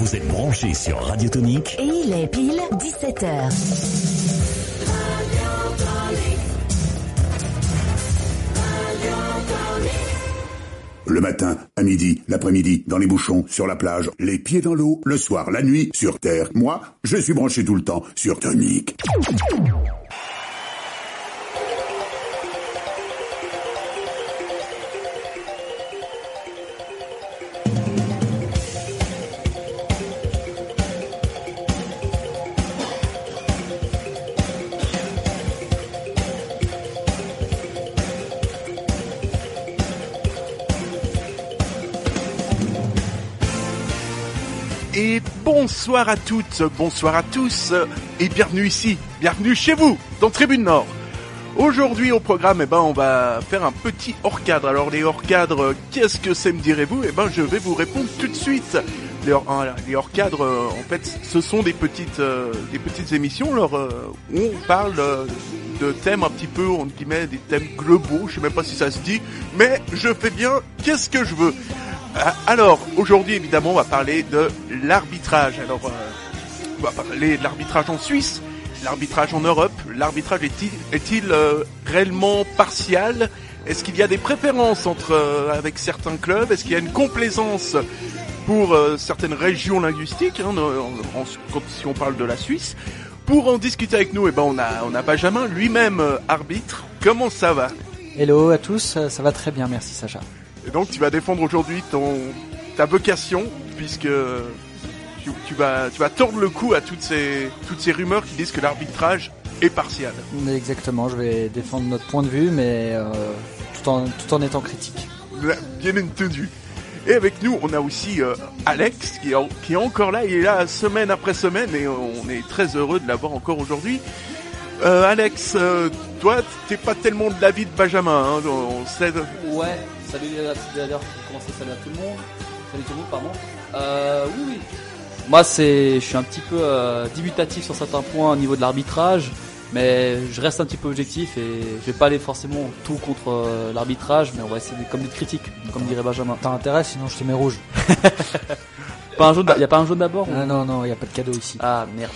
Vous êtes branchés sur Radio Tonique Et il est pile 17h. Le matin, à midi, l'après-midi, dans les bouchons, sur la plage, les pieds dans l'eau, le soir, la nuit, sur Terre. Moi, je suis branché tout le temps sur Tonique. Bonsoir à toutes, bonsoir à tous, et bienvenue ici, bienvenue chez vous, dans Tribune Nord. Aujourd'hui au programme, eh ben, on va faire un petit hors-cadre. Alors les hors-cadres, qu'est-ce que c'est me direz-vous? Eh ben, je vais vous répondre tout de suite. Les, hors- hein, hors-cadres, euh, en fait, ce sont des petites, euh, des petites émissions euh, on parle de thèmes un petit peu, entre guillemets, des thèmes globaux. Je sais même pas si ça se dit, mais je fais bien. Qu'est-ce que je veux? Alors, aujourd'hui, évidemment, on va parler de l'arbitrage. Alors, euh, on va parler de l'arbitrage en Suisse, l'arbitrage en Europe. L'arbitrage est-il euh, réellement partial? Est-ce qu'il y a des préférences euh, avec certains clubs? Est-ce qu'il y a une complaisance pour euh, certaines régions linguistiques hein, si on parle de la Suisse? Pour en discuter avec nous, eh ben, on a on a Benjamin lui-même euh, arbitre. Comment ça va? Hello à tous, euh, ça va très bien, merci Sacha. Et donc tu vas défendre aujourd'hui ton ta vocation puisque tu, tu vas tu vas tordre le cou à toutes ces toutes ces rumeurs qui disent que l'arbitrage est partial. Exactement, je vais défendre notre point de vue, mais euh, tout, en, tout en étant critique. Bien entendu. Et avec nous, on a aussi euh, Alex qui est, qui est encore là. Il est là semaine après semaine et on est très heureux de l'avoir encore aujourd'hui. Euh, Alex, euh, toi, t'es pas tellement de l'avis de Benjamin. Hein, on sait. Ouais, salut d'ailleurs pour commencer, salut à tout le monde. Salut tout le monde, pardon. Euh, oui, oui. Moi, c'est, je suis un petit peu euh, dubitatif sur certains points au niveau de l'arbitrage, mais je reste un petit peu objectif et je vais pas aller forcément tout contre euh, l'arbitrage, mais on va essayer de- comme des critiques, comme dirait Benjamin. T'as intérêt, sinon je te mets rouge. Pas un jaune, d'a- y a pas un jaune d'abord ou- Ah non, non, y a pas de cadeau ici. Ah merde.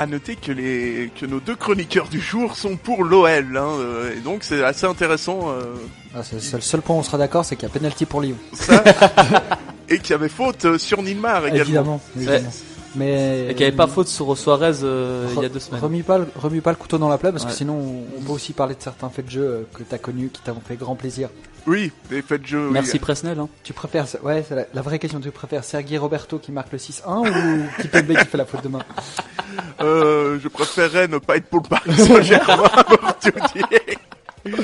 À noter que les que nos deux chroniqueurs du jour sont pour l'OL, hein, euh, et donc c'est assez intéressant. euh, Ah, c'est- c'est le seul point où on sera d'accord, c'est qu'il y a penalty pour Lyon. ça. et qu'il y avait faute sur Nilmar également. Évidemment, évidemment. Mais Et qu'il n'y avait pas faute sur Suarez euh, il y a deux semaines. Remue pas, le- remue pas le couteau dans la plaie parce Ouais. que sinon on, on peut aussi parler de certains faits de jeu euh, que t'as connus qui t'ont fait grand plaisir. Oui, des faits de jeu. oui. Merci Presnel. Hein. Tu préfères, ouais, c'est la, la vraie question, tu préfères Sergei Roberto qui marque le 6-1 ou Kipembe qui fait la faute de main Euh, je préférerais ne pas être pour le Paris Saint-Germain.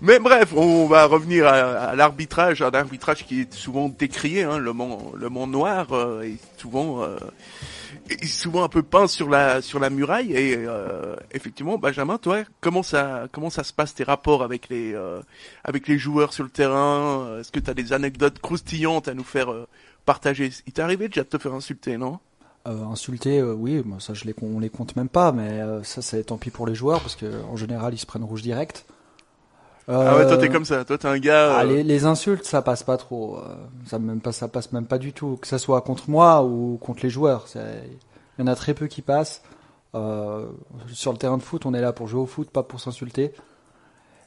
Mais bref, on va revenir à, à l'arbitrage, un arbitrage qui est souvent décrié, hein, le Mans, le Mans noir euh, est souvent, euh, souvent un peu peint sur la sur la muraille. Et euh, effectivement, Benjamin, toi, comment ça comment ça se passe tes rapports avec les euh, avec les joueurs sur le terrain? Est-ce que tu as des anecdotes croustillantes à nous faire euh, partager? Il t'est arrivé déjà de te faire insulter, non? Euh, insulter, euh, oui, moi, ça je les, on les compte même pas, mais ça c'est tant pis pour les joueurs parce que en général ils se prennent rouge direct. Ah ouais, toi Euh, t'es comme ça, toi t'es un gars. ah, euh, les, les insultes, ça passe pas trop. euh, ça même pas, ça passe même pas du tout. Que ça soit contre moi ou contre les joueurs, il y en a très peu qui passent. Euh, sur le terrain de foot, on est là pour jouer au foot, pas pour s'insulter.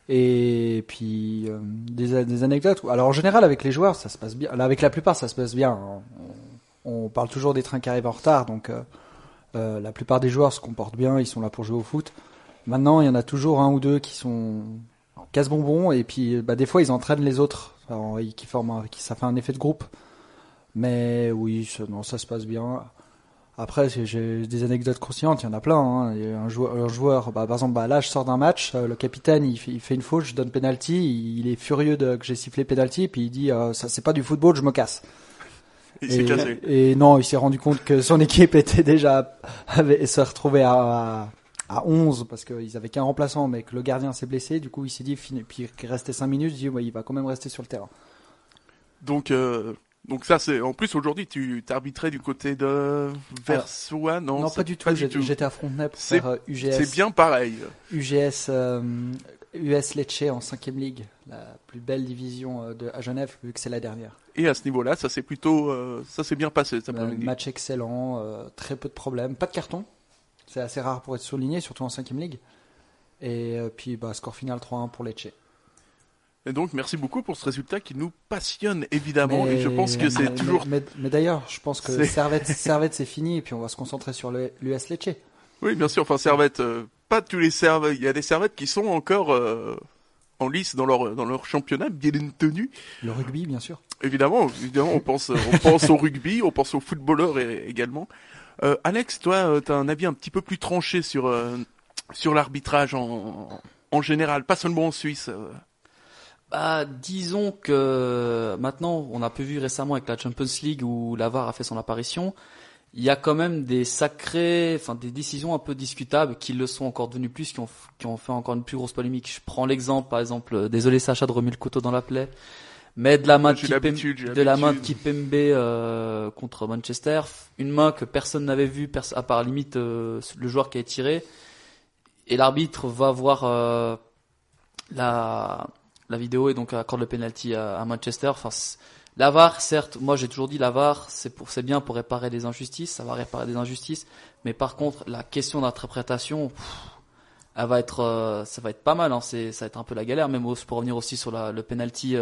Et puis euh, des, des anecdotes. Alors en général avec les joueurs, ça se passe bien. Là, avec la plupart, ça se passe bien. On, on parle toujours des trains qui arrivent en retard, donc euh, euh, la plupart des joueurs se comportent bien. Ils sont là pour jouer au foot. Maintenant, il y en a toujours un ou deux qui sont casse-bonbons et puis bah, des fois ils entraînent les autres, ils- qui forment, un- qui ça fait un effet de groupe. Mais oui, ça, non, ça se passe bien. Après, j'ai- des anecdotes croustillantes, il y en a plein. hein. Un joueur, un joueur bah, par exemple, bah, là, je sors d'un match, euh, le capitaine, il fait, il fait une faute, je donne penalty, il, il est furieux de, que j'ai sifflé penalty, puis il dit, euh, ça c'est pas du football, je me casse. il et, cassé. et non, il s'est rendu compte que son équipe était déjà, avait, se retrouvait à, à, à 11 parce qu'ils avaient qu'un remplaçant, mais que le gardien s'est blessé. Du coup, il s'est dit, puis qu'il restait 5 minutes, il dit, ouais, il va quand même rester sur le terrain. Donc, euh, donc ça c'est. En plus aujourd'hui, tu t'arbitrais du côté de Versoix, non Non, c'est pas du tout. J'étais à Frontenay pour faire euh, UGS. C'est bien pareil. UGS, euh, US Lecce en 5 ligue, la plus belle division euh, de, à Genève, vu que c'est la dernière. Et à ce niveau-là, ça s'est plutôt, euh, ça s'est bien passé après-midi. match excellent, euh, très peu de problèmes, pas de carton. C'est assez rare pour être souligné, surtout en 5 ligue. Et euh, puis, bah, score final 3-1 pour Lecce. Et donc, merci beaucoup pour ce résultat qui nous passionne évidemment. Mais- Et je pense que c'est toujours. Mais, mais d'ailleurs, je pense que Servette, Servette c'est fini, et puis on va se concentrer sur l'US Lecce. Oui, bien sûr. Enfin, Servette, euh, pas tous les Servettes. Il y a des Servettes qui sont encore euh, en lice dans leur dans leur championnat, bien entendu. Le rugby, bien sûr. Évidemment, évidemment, on pense, on pense au rugby, on pense aux footballeurs également. Euh, Alex, toi, tu as un avis un petit peu plus tranché sur euh, sur l'arbitrage en en général, pas seulement en Suisse. euh. Bah, disons que maintenant, on a pu vu récemment avec la Champions League où la VAR a fait son apparition. Il y a quand même des sacrés, enfin des décisions un peu discutables qui le sont encore devenues plus, qui ont, qui ont fait encore une plus grosse polémique. Je prends l'exemple, par exemple, euh, désolé Sacha de remuer le couteau dans la plaie, mais de la main de Kipembe, de la main de. Kipembe euh, contre Manchester, une main que personne n'avait vue, à part limite euh, le joueur qui a tiré, et l'arbitre va voir euh, la la vidéo et donc accorde le penalty à, à Manchester. Enfin, la VAR, certes, moi j'ai toujours dit la VAR, c'est pour, c'est bien pour réparer des injustices, ça va réparer des injustices, mais par contre la question d'interprétation, pff, elle va être, euh, ça va être pas mal, hein, c'est, ça va être un peu la galère, même pour revenir aussi sur la, le penalty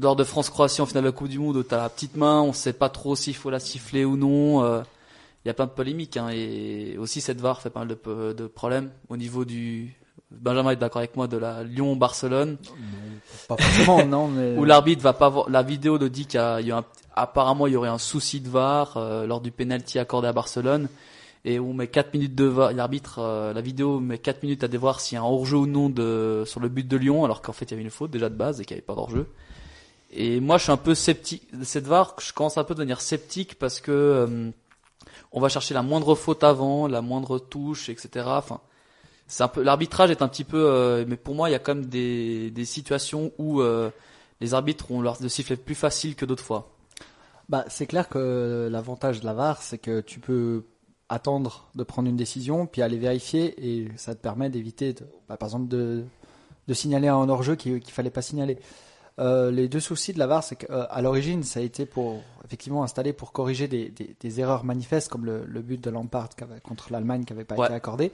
lors de France-Croatie en finale de la Coupe du Monde, où t'as la petite main, on sait pas trop s'il faut la siffler ou non. euh, Il y a plein de polémiques, hein, et aussi cette VAR fait pas mal de, de problèmes au niveau du Benjamin est d'accord avec moi de la Lyon-Barcelone Pas forcément, non, mais. où l'arbitre va pas voir la vidéo le dit qu'il y a, il y a un- apparemment il y aurait un souci de VAR euh, lors du penalty accordé à Barcelone et on met 4 minutes de VAR l'arbitre euh, la vidéo met 4 minutes à dévoir s'il y a un hors-jeu ou non de sur le but de Lyon alors qu'en fait il y avait une faute déjà de base et qu'il n'y avait pas d'hors-jeu. Et moi je suis un peu sceptique cette VAR, je commence un peu à devenir sceptique parce que euh, on va chercher la moindre faute avant, la moindre touche, etc. Enfin, c'est un peu l'arbitrage est un petit peu, euh, mais pour moi il y a quand même des, des situations où euh, les arbitres ont leur de sifflet plus facile que d'autres fois. Bah, c'est clair que l'avantage de la VAR, c'est que tu peux attendre de prendre une décision, puis aller vérifier, et ça te permet d'éviter, de- bah, par exemple, de, de signaler un hors-jeu qu'il qu'il fallait pas signaler. Euh, les deux soucis de la VAR, c'est qu'à l'origine, ça a été pour effectivement installé pour corriger des, des- des erreurs manifestes, comme le, le but de Lampard contre l'Allemagne qui n'avait pas Ouais. été accordé.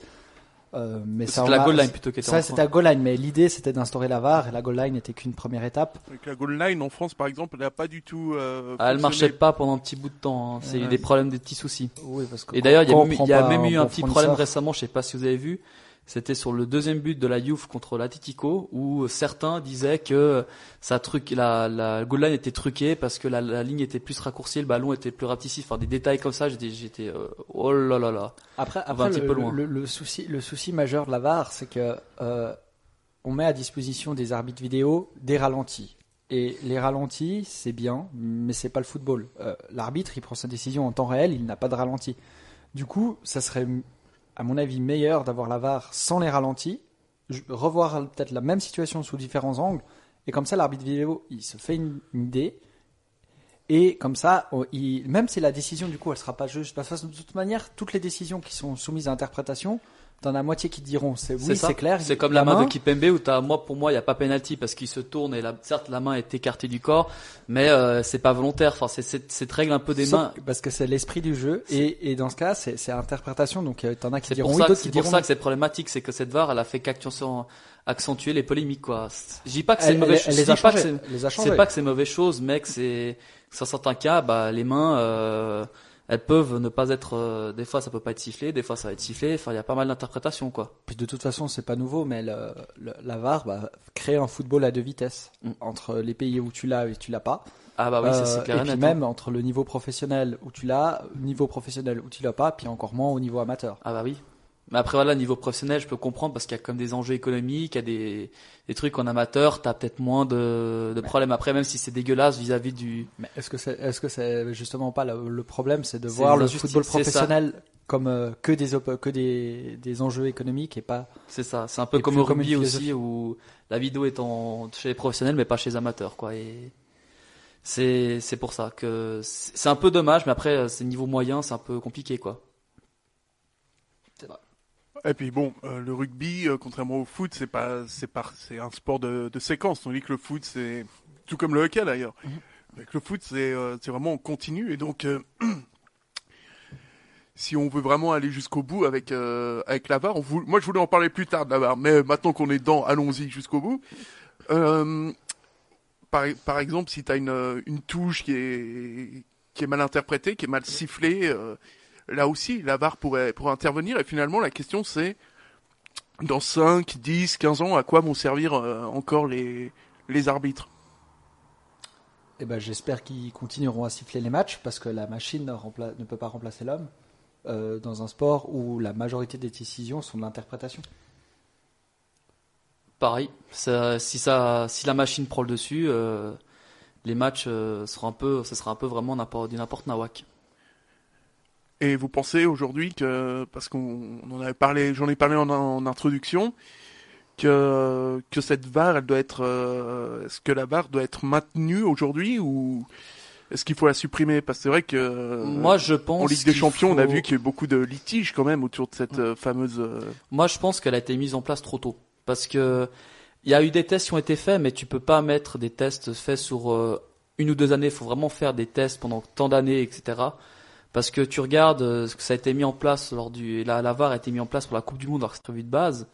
Euh, mais ça, C'était la goal line plutôt Ça, c'était la goal line, mais l'idée, c'était d'instaurer la VAR, et la goal line n'était qu'une première étape. Avec la goal line en France, par exemple, elle n'a pas du tout. Euh, Ah, elle marchait pas pendant un petit bout de temps. hein. C'est eu des problèmes, des petits soucis. Oui, parce que Et d'ailleurs, il y a même, y a eu un bon petit fournisseur- problème récemment. Je sais pas si vous avez vu. C'était sur le deuxième but de la Juve contre l'Atletico où certains disaient que truc, la, la goal line était truquée parce que la, la ligne était plus raccourcie, le ballon était plus rapetissif. Enfin, des détails comme ça, j'étais, euh, oh là là là. Après, après un petit le, peu loin. le- le souci, le souci majeur de la VAR, c'est que euh, on met à disposition des arbitres vidéo des ralentis. Et les ralentis, c'est bien, mais c'est pas le football. Euh, L'arbitre, il prend sa décision en temps réel, il n'a pas de ralenti. Du coup, ça serait, à mon avis, meilleur d'avoir la VAR sans les ralentis, revoir peut-être la même situation sous différents angles, et comme ça, l'arbitre vidéo, il se fait une, idée, et comme ça, on- il- même si la décision, du coup, elle sera pas juste, de toute manière, toutes les décisions qui sont soumises à interprétation, t'en as moitié qui te diront, c'est oui, c'est clair. C'est comme la main, de Kipembe où t'as, moi, pour moi, il y a pas penalty parce qu'il se tourne et la, certes, la main est écartée du corps, mais euh, c'est pas volontaire. Enfin, c'est cette, règle un peu des Sauf mains. Parce que c'est l'esprit du jeu, et, et dans ce cas, c'est c'est interprétation, donc euh, t'en as qui diront oui, c'est pour ça que c'est problématique, c'est que cette VAR, elle a fait accentuer les polémiques, quoi. Je dis pas que c'est mauvaise elle- les a pas que c'est- mauvaise chose, mais que c'est, dans certains cas, bah, les mains, euh, elles peuvent ne pas être, euh, des fois ça peut pas être sifflé, des fois ça va être sifflé, enfin, il y a pas mal d'interprétations, quoi. Puis de toute façon, c'est pas nouveau, mais le, le- la VAR bah, crée un football à deux vitesses Mm. entre les pays où tu l'as et tu l'as pas. Ah bah oui, ça, Euh, c'est clair et puis même entre le niveau professionnel où tu l'as, le niveau professionnel où tu l'as pas, puis encore moins au niveau amateur. Ah bah oui. Mais après voilà, niveau professionnel, je peux comprendre parce qu'il y a comme des enjeux économiques, il y a des, des trucs en amateur, t'as peut-être moins de, de problèmes. Après, même si c'est dégueulasse vis-à-vis du, Mais est-ce que c'est est-ce que c'est justement pas le, le problème, c'est de voir le football professionnel comme euh, que des que des, des enjeux économiques et pas c'est ça. C'est un peu comme au rugby aussi où la vidéo est en, chez les professionnels mais pas chez les amateurs, quoi. Et c'est, c'est pour ça que c'est c'est un peu dommage, mais après, c'est niveau moyen, c'est un peu compliqué, quoi. Et puis bon, euh, le rugby, euh, contrairement au foot, c'est pas, c'est pas, c'est un sport de, de séquence. Tandis que le foot, c'est tout comme le hockey d'ailleurs. Avec le foot, c'est, euh, c'est vraiment en continu. Et donc, si on veut vraiment aller jusqu'au bout avec avec la VAR, on vou- moi je voulais en parler plus tard de la VAR, mais maintenant qu'on est dedans, allons-y jusqu'au bout. Par, par exemple, si tu as une, une touche qui est qui est mal interprétée, qui est mal sifflée, là aussi, la VAR pourrait pourrait intervenir. Et finalement, la question c'est dans 5, 10, 15 ans, à quoi vont servir euh, encore les les arbitres? Eh ben, j'espère qu'ils continueront à siffler les matchs parce que la machine ne, rempla- ne peut pas remplacer l'homme euh, dans un sport où la majorité des décisions sont de l'interprétation. Pareil, ça, si ça, si la machine prend le dessus, euh, les matchs euh, seront un peu, ça sera un peu vraiment n'importe, du n'importe nawak. Et vous pensez aujourd'hui que, parce qu'on on en avait parlé, j'en ai parlé en, en introduction, que, que cette VAR, elle doit être, euh, est-ce que la VAR doit être maintenue aujourd'hui ou est-ce qu'il faut la supprimer? Parce que c'est vrai que Moi, je pense. en Ligue des Champions, on a vu qu'il y a eu beaucoup de litiges quand même autour de cette euh, fameuse. euh, Moi, je pense qu'elle a été mise en place trop tôt. Parce que il y a eu des tests qui ont été faits, mais tu peux pas mettre des tests faits sur une ou deux années. Il faut vraiment faire des tests pendant tant d'années, etc. Parce que tu regardes euh, ce que ça a été mis en place lors du, la, la VAR a été mis en place pour la Coupe du Monde, alors que c'est de base.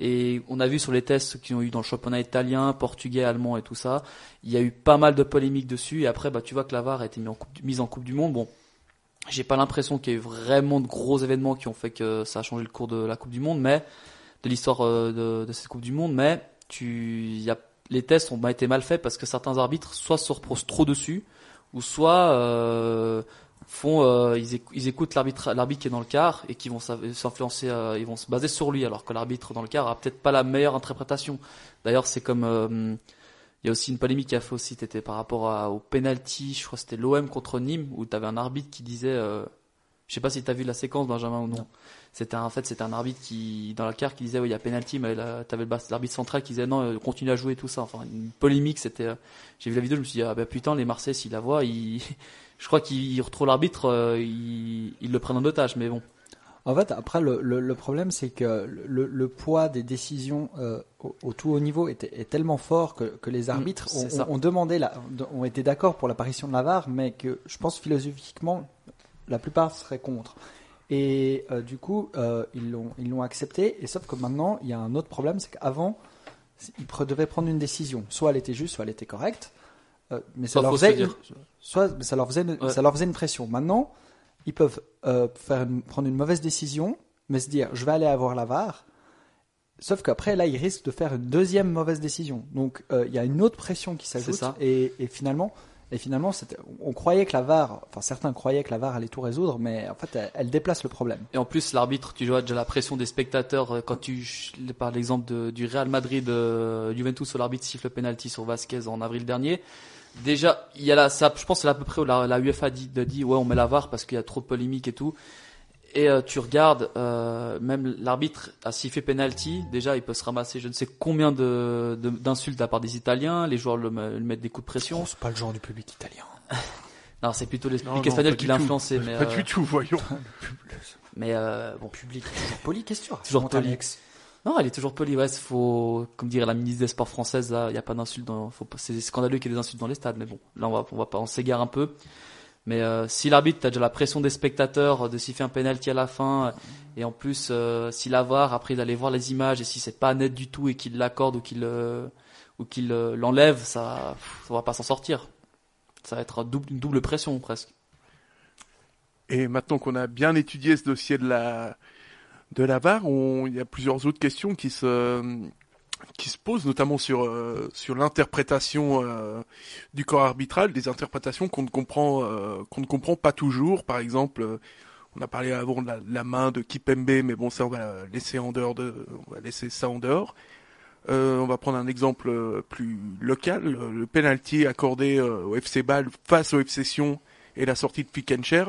Et on a vu sur les tests qui ont eu dans le championnat italien, portugais, allemand et tout ça, il y a eu pas mal de polémiques dessus. Et après, bah, tu vois que la VAR a été mise en Coupe, en coupe du Monde. Bon, j'ai pas l'impression qu'il y ait eu vraiment de gros événements qui ont fait que ça a changé le cours de la Coupe du Monde, mais de l'histoire euh, de, cette Coupe du Monde. Mais tu, y a, les tests ont été mal faits parce que certains arbitres soit se reposent trop dessus, ou soit euh, font, euh, ils, écou- ils écoutent l'arbitre, l'arbitre qui est dans le quart et qui vont s'influencer, euh, ils vont se baser sur lui, alors que l'arbitre dans le quart a peut-être pas la meilleure interprétation. D'ailleurs, c'est comme euh, il y a aussi une polémique qui a fait aussi, par rapport au penalty, je crois que c'était l'OM contre Nîmes, où tu avais un arbitre qui disait, je sais pas si tu as vu la séquence, Benjamin, ou non. C'était un- en fait, c'était un arbitre qui, dans la carte, qui disait, oui, il y a penalty, mais là, t'avais l'arbitre central qui disait, non, euh, continue à jouer, tout ça. Enfin, une polémique, c'était, euh, j'ai vu la vidéo, je me suis dit, ah, bah, putain, les Marseillais, s'ils la voient, ils, je crois qu'ils retrouvent l'arbitre, euh, ils, ils le prennent en otage, mais bon. En fait, après, le, le, le problème, c'est que le, le poids des décisions euh, au, au tout haut niveau était, est tellement fort que, que les arbitres ont, ça. ont demandé, la, ont été d'accord pour l'apparition de la VAR, mais que je pense philosophiquement, la plupart seraient contre. Et euh, du coup, euh, ils l'ont ils l'ont accepté. Et sauf que maintenant, il y a un autre problème, c'est qu'avant, ils pre- devaient prendre une décision. Soit elle était juste, soit elle était correcte. Euh, mais ça leur faisait, dire. soit mais ça leur faisait, une- Ouais. ça leur faisait une pression. Maintenant, ils peuvent faire une- prendre une mauvaise décision, mais se dire je vais aller avoir la VAR. Sauf qu'après, là, ils risquent de faire une deuxième mauvaise décision. Donc, il y a une autre pression qui s'ajoute. Et, et finalement, et finalement, on croyait que la VAR, enfin certains croyaient que la VAR allait tout résoudre, mais en fait, elle, déplace le problème. Et en plus, l'arbitre, tu vois déjà la pression des spectateurs euh, quand tu, par l'exemple du Real Madrid, euh, Juventus, où l'arbitre siffle le penalty sur Vasquez en avril dernier. Déjà, il y a là, ça, je pense c'est à peu près où la, la UEFA dit, dit, ouais, on met la VAR parce qu'il y a trop de polémiques et tout. Et euh, tu regardes, euh, même l'arbitre a sifflé penalty. Déjà, il peut se ramasser, je ne sais combien de- d'insultes de la part des Italiens. Les joueurs le, mettent des coups de pression. c'est pas le genre du public italien. Non, c'est plutôt les non, public espagnol qui l'a influencé. Mais, Pas euh, du tout, voyons. mais bon, Public, toujours poli, qu'est-ce que tu racontes, Toujours poli. Non, elle est toujours polie. Ouais, faut, comme dirait la ministre des Sports française, là, il n'y a pas d'insultes dans, faut pas, c'est scandaleux qu'il y ait des insultes dans les stades, mais bon, là, on va, on va pas, on s'égare un peu. Mais euh, si l'arbitre, t'as déjà la pression des spectateurs euh, de siffler un penalty à la fin, euh, et en plus, euh, si la VAR, après d'aller voir les images, et si c'est pas net du tout et qu'il l'accorde ou qu'il euh, ou l'enlève, ça, on va pas s'en sortir. Ça va être un double, une double pression presque. Et maintenant qu'on a bien étudié ce dossier de la de la VAR, on- il y a plusieurs autres questions qui se qui se posent, notamment sur euh, sur l'interprétation euh, du corps arbitral, des interprétations qu'on ne comprend euh, qu'on ne comprend pas toujours. Par exemple, euh, on a parlé avant de la, main de Kipembe, mais bon, ça on va laisser en dehors de, on va laisser ça en dehors. Euh, on va prendre un exemple euh, plus local, le penalty accordé au FC Bâle face au FC Sion et la sortie de Fickencher.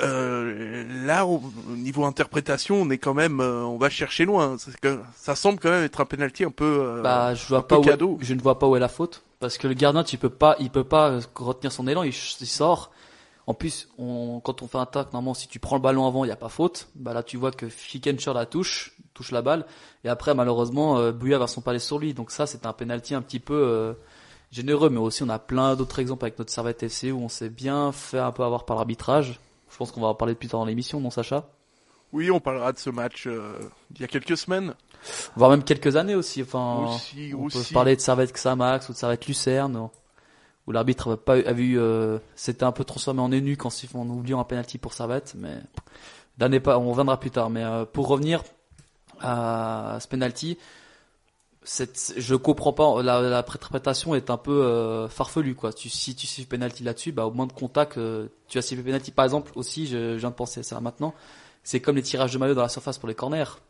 Euh, là, au au niveau interprétation, on est quand même, euh, on va chercher loin. Que- ça semble quand même être un penalty un peu, euh, Bah, je vois peu pas où, cadeau. je ne vois pas où est la faute parce que le gardien, tu peux pas, il peut pas euh, retenir son élan, il, il sort. En plus, on, quand on fait un tac, normalement, si tu prends le ballon avant, il n'y a pas faute. Bah là, tu vois que Fickenshire la touche, touche la balle, et après, malheureusement, euh, Bouya va son palais sur lui. Donc ça, c'est un penalty un petit peu euh, généreux, mais aussi on a plein d'autres exemples avec notre Servette FC où on s'est bien fait un peu avoir par l'arbitrage. Je pense qu'on va en parler plus tard dans l'émission, non, Sacha? Oui, on parlera de ce match euh, il y a quelques semaines. Voire même quelques années aussi. Enfin, Aussi, on aussi. peut parler de Servette Xamax ou de Servette Lucerne, où l'arbitre pas eu- avait eu, euh, c'était un peu transformé en énu quand en oubliant un penalty pour Servette, mais l'année pas, on reviendra plus tard. Mais euh, pour revenir à ce penalty, je comprends pas. La, la est un peu euh, farfelue quoi. Tu, si tu siffles penalty là-dessus, bah au moins de contact, euh, tu as sifflé penalty. Par exemple aussi, je, je viens de penser à ça maintenant. C'est comme les tirages de maillot dans la surface pour les corners.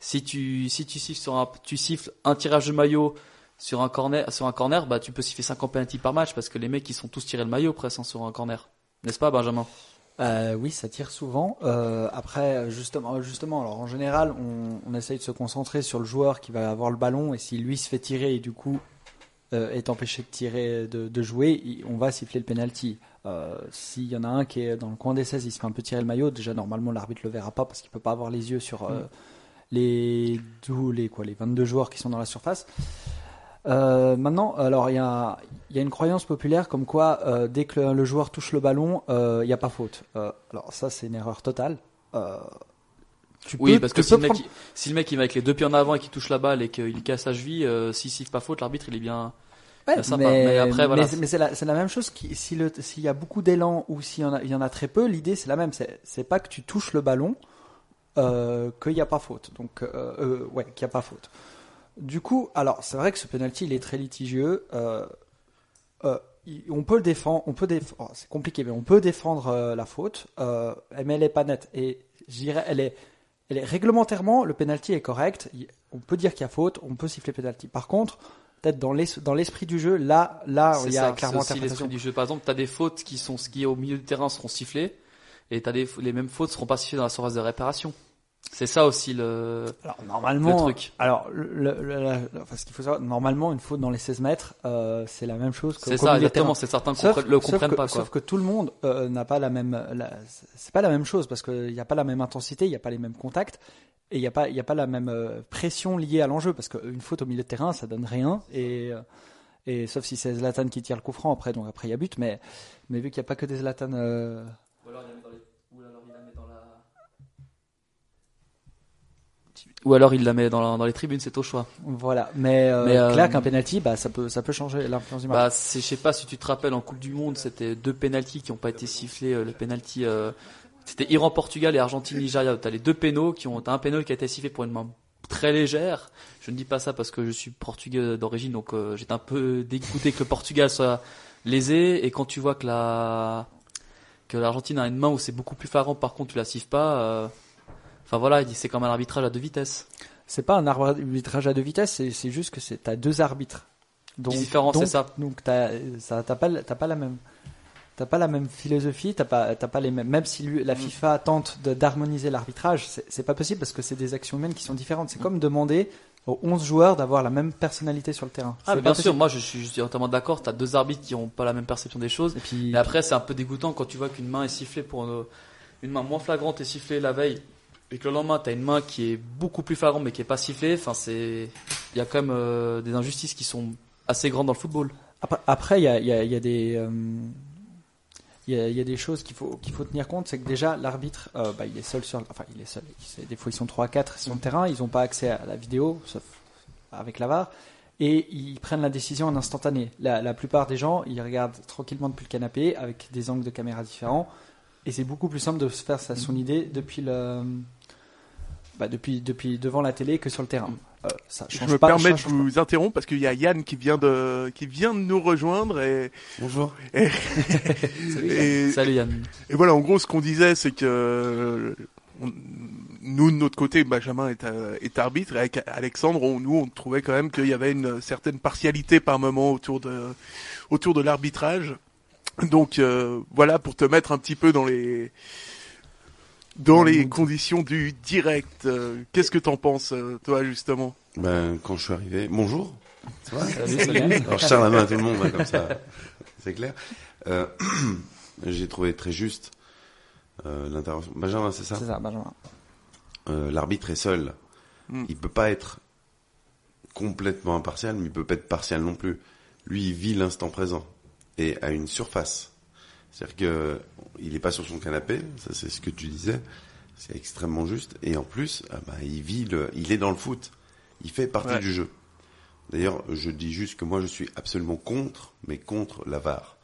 Si tu si tu siffles sur un tu siffles un tirage de maillot sur un corner sur un corner, bah tu peux siffler 50 penalty par match parce que les mecs ils sont tous tirés le maillot presque hein, sur un corner. N'est-ce pas Benjamin? Euh, oui, ça tire souvent. Euh, après, justement, justement, alors en général, on, on essaye de se concentrer sur le joueur qui va avoir le ballon et si lui se fait tirer et du coup euh, est empêché de tirer, de, de jouer, on va siffler le penalty. S'il y en a un qui est dans le coin des 16, il se fait un peu tirer le maillot. Déjà, normalement, l'arbitre le verra pas parce qu'il peut pas avoir les yeux sur euh, les, les quoi, les 22 joueurs qui sont dans la surface. Euh, maintenant, alors il y a, il y a une croyance populaire comme quoi euh, dès que le, le joueur touche le ballon, euh, il n'y a pas faute. Euh, alors ça, c'est une erreur totale. Euh, tu Oui, peux- parce que si le, mec, si le mec il va avec les deux pieds en avant et qu'il touche la balle et qu'il casse la cheville, euh, s'il siffle pas faute, l'arbitre il est bien. Ouais, sympa. mais, Mais après, voilà. mais c'est- mais c'est la, même chose. Qui, si le, s'il y a beaucoup d'élan ou s'il y en a, il y en a très peu, l'idée c'est la même. C'est, pas que tu touches le ballon, euh, qu'il n'y a pas faute. Donc, euh, euh, ouais, qu'il n'y a pas faute. Du coup, alors c'est vrai que ce penalty il est très litigieux. Euh, euh, on peut le défendre, on peut déf- oh, c'est compliqué, mais on peut défendre euh, la faute, euh, mais elle est pas nette. Et je dirais, elle est, elle est réglementairement, le penalty est correct. On peut dire qu'il y a faute, on peut siffler penalty. Par contre, peut-être dans l'es- dans l'esprit du jeu, là, là, il y a ça, c'est clairement l'esprit du jeu. Par exemple, t'as des fautes qui sont qui au milieu du terrain seront sifflées et t'as des les mêmes fautes seront pas sifflées dans la surface de réparation. C'est ça aussi le. Alors normalement, Le truc. alors le, le- le- la- enfin, ce qu'il faut savoir, normalement une faute dans les 16 mètres, euh, c'est la même chose que C'est ça, exactement. C'est certains Sauf- comprennent- le comprennent que, pas quoi. Sauf que tout le monde euh, n'a pas la même, c'est pas la même chose parce qu'il n'y a pas la même intensité, il n'y a pas les mêmes contacts et il n'y a pas, il y a pas la même euh, pression liée à l'enjeu parce qu'une faute au milieu de terrain, ça donne rien et et sauf si c'est Zlatan qui tire le coup franc après, donc après il y a but, mais mais vu qu'il n'y a pas que des Zlatan. Ou alors il la met dans, dans les tribunes, c'est au choix. Voilà, mais, euh, Mais, euh, clair qu'un penalty, bah ça peut ça peut changer l'influence du match. Bah, je sais pas si tu te rappelles en Coupe du Monde, c'était deux pénalties qui ont pas été sifflés. euh, le penalty, euh, c'était Iran-Portugal et Argentine-Nigeria. T'as les deux pénaux qui ont, t'as un pénal qui a été sifflé pour une main très légère. Je ne dis pas ça parce que je suis portugais d'origine, donc euh, j'étais un peu dégoûté que le Portugal soit lésé. Et quand tu vois que la que l'Argentine a une main où c'est beaucoup plus flagrant, par contre tu la siffles pas. euh, Enfin voilà, il dit c'est comme un arbitrage à deux vitesses. C'est pas un arbitrage à deux vitesses, c'est juste que c'est t'as deux arbitres. Donc, Différents, c'est ça. Donc t'as pas t'as pas la même t'as pas la même philosophie, t'as pas t'as pas les mêmes. Même si lui- la Mm. FIFA tente d'harmoniser l'arbitrage, c'est pas possible parce que c'est des actions humaines qui sont différentes. Mm. C'est comme demander aux 11 joueurs d'avoir la même personnalité sur le terrain. Ah, bien sûr, moi je suis, je suis entièrement d'accord. T'as deux arbitres qui ont pas la même perception des choses. Et puis Mais après, c'est un peu dégoûtant quand tu vois qu'une main est sifflée pour une, une main moins flagrante est sifflée la veille et que le lendemain t'as une main qui est beaucoup plus flagrante mais qui est pas sifflée. Enfin, c'est, il y a quand même euh, des injustices qui sont assez grandes dans le football. Après, il y a, il y a- il y a des, euh, y a, il y a des choses qu'il faut, qu'il faut tenir compte, c'est que déjà l'arbitre, euh, bah, il est seul sur, enfin, il est seul. Des fois, ils sont 3 4 sur le terrain, ils n'ont pas accès à la vidéo, sauf avec la VAR, et ils prennent la décision en instantané. La, la plupart des gens, ils regardent tranquillement depuis le canapé avec des angles de caméra différents, et c'est beaucoup plus simple de se faire sa, son idée depuis le, bah, depuis, depuis devant la télé que sur le terrain. Euh, ça Je me pas, permets de pas. vous interrompre parce qu'il y a Yann qui vient de qui vient de nous rejoindre et Bonjour. et, Salut Yann. et voilà en gros ce qu'on disait c'est que euh, on- nous de notre côté Benjamin est, euh, est arbitre et avec Alexandre on, nous on trouvait quand même qu'il y avait une certaine partialité par moment autour de autour de l'arbitrage donc euh, voilà pour te mettre un petit peu dans les dans Dans le les conditions du direct Euh, qu'est-ce que t'en penses euh, toi justement? Ben, quand je suis arrivé, bonjour. Ça va? Salut, salut. Alors, je serre la main à tout le monde, hein, comme ça, c'est clair. Euh, j'ai trouvé très juste euh, l'intervention. Benjamin, c'est ça? C'est ça, Benjamin. Euh, L'arbitre est seul. Mm. Il peut pas être complètement impartial, mais il peut pas être partial non plus. Lui, il vit l'instant présent et à une surface. C'est-à-dire que il est pas sur son canapé, ça c'est ce que tu disais. C'est extrêmement juste. Et en plus, ah bah, il vit le, il est dans le foot. Il fait partie Ouais. du jeu. D'ailleurs, je dis juste que moi, je suis absolument contre, mais contre la VAR.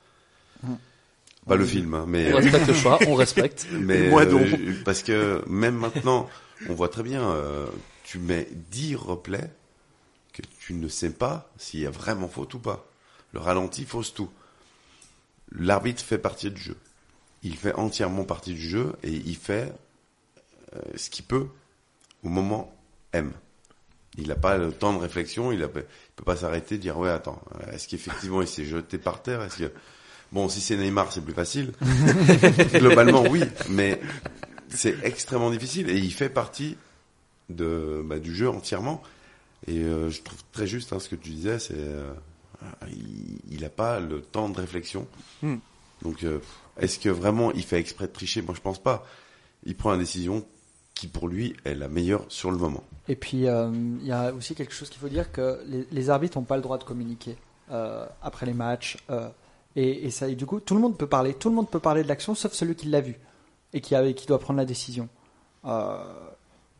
Pas le film, hein, mais On respecte le choix, on respecte. mais Moi euh, donc. parce que même maintenant, on voit très bien, euh, tu mets 10 replays que tu ne sais pas s'il y a vraiment faute ou pas. Le ralenti fausse tout. L'arbitre fait partie du jeu. Il fait entièrement partie du jeu et il fait euh, ce qu'il peut au moment M. Il n'a pas le temps de réflexion, il ne peut pas s'arrêter et dire ouais attends, euh, est-ce qu'effectivement il s'est jeté par terre? Est-ce que bon si c'est Neymar c'est plus facile. Globalement oui, mais c'est extrêmement difficile et il fait partie de bah, du jeu entièrement. Et euh, je trouve très juste hein, ce que tu disais, c'est euh, il n'a pas le temps de réflexion. Hmm. Donc euh, est-ce que vraiment il fait exprès de tricher? Moi je pense pas. Il prend une décision qui pour lui est la meilleure sur le moment. Et puis, euh, il y a aussi quelque chose qu'il faut dire que les, les arbitres n'ont pas le droit de communiquer euh, après les matchs. et, et ça, et du coup, tout le monde peut parler. Tout le monde peut parler de l'action, sauf celui qui l'a vu et qui, a, qui doit prendre la décision.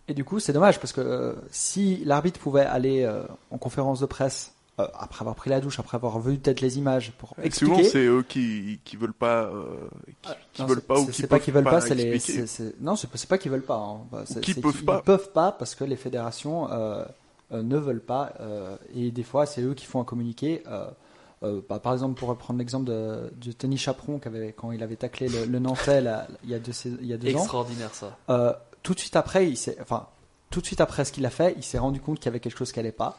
Et du coup, c'est dommage parce que si l'arbitre pouvait aller en conférence de presse euh, après avoir pris la douche, après avoir vu peut-être les images pour Souvent, expliquer. c'est eux qui, qui veulent pas, euh, qui, qui Non, veulent pas ou c'est- qui pas qu'ils veulent pas, c'est les expliquer. c'est- c'est- non c'est pas, c'est pas qu'ils veulent pas hein. Bah, c'est- qui peuvent qu'ils pas. peuvent pas parce que les fédérations euh, euh, ne veulent pas euh, et des fois c'est eux qui font un communiqué euh, euh, bah, par exemple pour reprendre l'exemple de, de Tony Chaperon qui avait, quand il avait taclé le, le Nantais là, il y a deux, il y a deux ans Extraordinaire ça. euh, tout de suite après, il s'est, enfin, tout de suite après ce qu'il a fait, il s'est rendu compte qu'il y avait quelque chose qui allait pas.